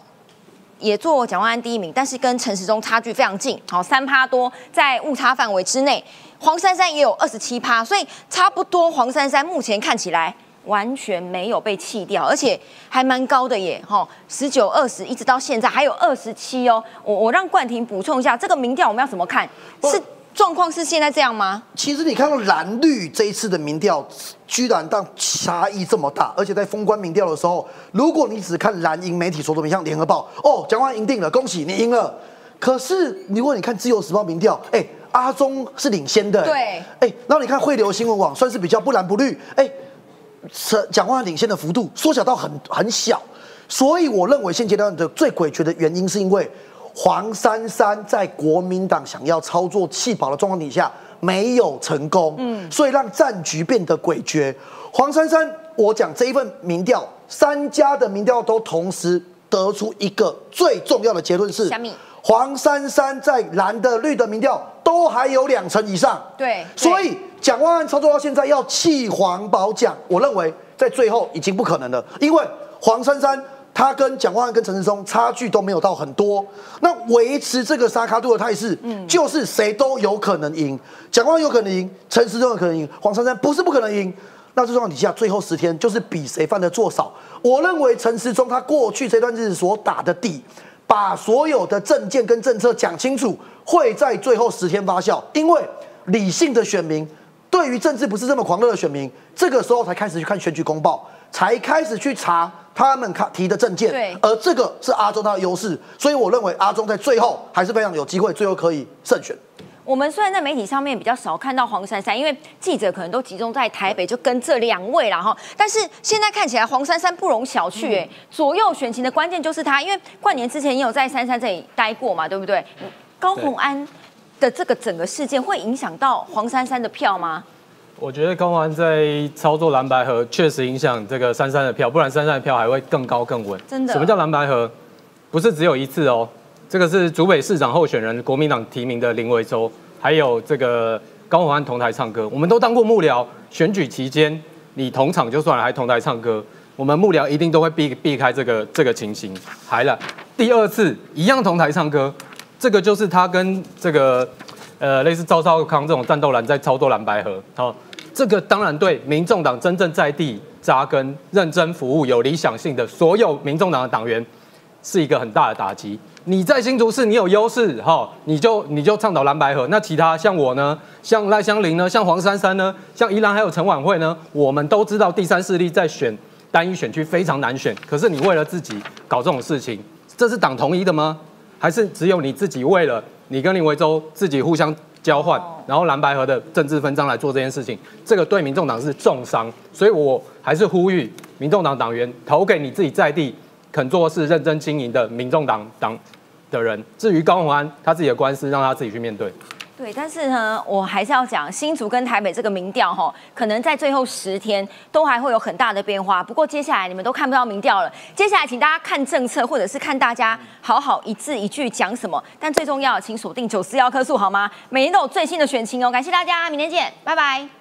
也做蒋万安第一名，但是跟陈时中差距非常近，好三趴多，在误差范围之内。黄珊珊也有二十七趴，所以差不多。黄珊珊目前看起来完全没有被弃掉，而且还蛮高的耶，哈，十九、二十，一直到现在还有二十七哦。我我让冠廷补充一下，这个民调我们要怎么看？是。状况是现在这样吗？其实你看到蓝绿这一次的民调，居然当差异这么大，而且在封关民调的时候，如果你只看蓝营媒体说的，像联合报，哦，蒋万赢定了，恭喜你赢了。可是如果你看自由时报民调，哎，阿中是领先的，对，哎，然后你看汇流新闻网算是比较不蓝不绿，哎，蒋蒋万领先的幅度缩小到很很小，所以我认为现阶段的最诡谲的原因是因为。黄珊珊在国民党想要操作弃保的状况底下没有成功，嗯，所以让战局变得诡谲。黄珊珊，我讲这一份民调，三家的民调都同时得出一个最重要的结论是：黄珊珊在蓝的、绿的民调都还有两成以上。对，所以蒋万安操作到现在要弃黄保蒋，我认为在最后已经不可能了，因为黄珊珊。他跟蒋万安跟陈世忠差距都没有到很多，那维持这个沙卡度的态势，嗯，就是谁都有可能赢，蒋万安有可能赢，陈世忠有可能赢，黄珊珊不是不可能赢。那这状况底下，最后十天就是比谁犯的错少。我认为陈时中他过去这段日子所打的底，把所有的政见跟政策讲清楚，会在最后十天发酵。因为理性的选民对于政治不是这么狂热的选民，这个时候才开始去看选举公报，才开始去查。他们看提的证件，对，而这个是阿中他的优势，所以我认为阿中在最后还是非常有机会，最后可以胜选。我们虽然在媒体上面比较少看到黄珊珊，因为记者可能都集中在台北，就跟这两位了哈。但是现在看起来黄珊珊不容小觑，哎，左右选情的关键就是他，因为冠年之前也有在珊珊这里待过嘛，对不对？高鸿安的这个整个事件会影响到黄珊珊的票吗？我觉得高安在操作蓝白河，确实影响这个三三的票，不然三三的票还会更高更稳。真的？什么叫蓝白河？不是只有一次哦，这个是竹北市长候选人国民党提名的林维洲，还有这个高鸿安同台唱歌。我们都当过幕僚，选举期间你同场就算了，还同台唱歌，我们幕僚一定都会避避开这个这个情形。还了，第二次一样同台唱歌，这个就是他跟这个呃类似赵少康这种战斗蓝在操作蓝白河，好。这个当然对民众党真正在地扎根、认真服务、有理想性的所有民众党的党员，是一个很大的打击。你在新竹市你有优势哈，你就你就倡导蓝白河。那其他像我呢，像赖香林呢，像黄珊珊呢，像宜兰还有陈婉慧呢，我们都知道第三势力在选单一选区非常难选。可是你为了自己搞这种事情，这是党同意的吗？还是只有你自己为了你跟林维洲自己互相交换，然后蓝白河的政治分赃来做这件事情，这个对民众党是重伤，所以我还是呼吁民众党党员投给你自己在地肯做事、认真经营的民众党党的人。至于高鸿安他自己的官司，让他自己去面对。对，但是呢，我还是要讲新竹跟台北这个民调哈，可能在最后十天都还会有很大的变化。不过接下来你们都看不到民调了，接下来请大家看政策，或者是看大家好好一字一句讲什么。但最重要，请锁定九四幺棵树好吗？每年都有最新的选情哦。感谢大家，明天见，拜拜。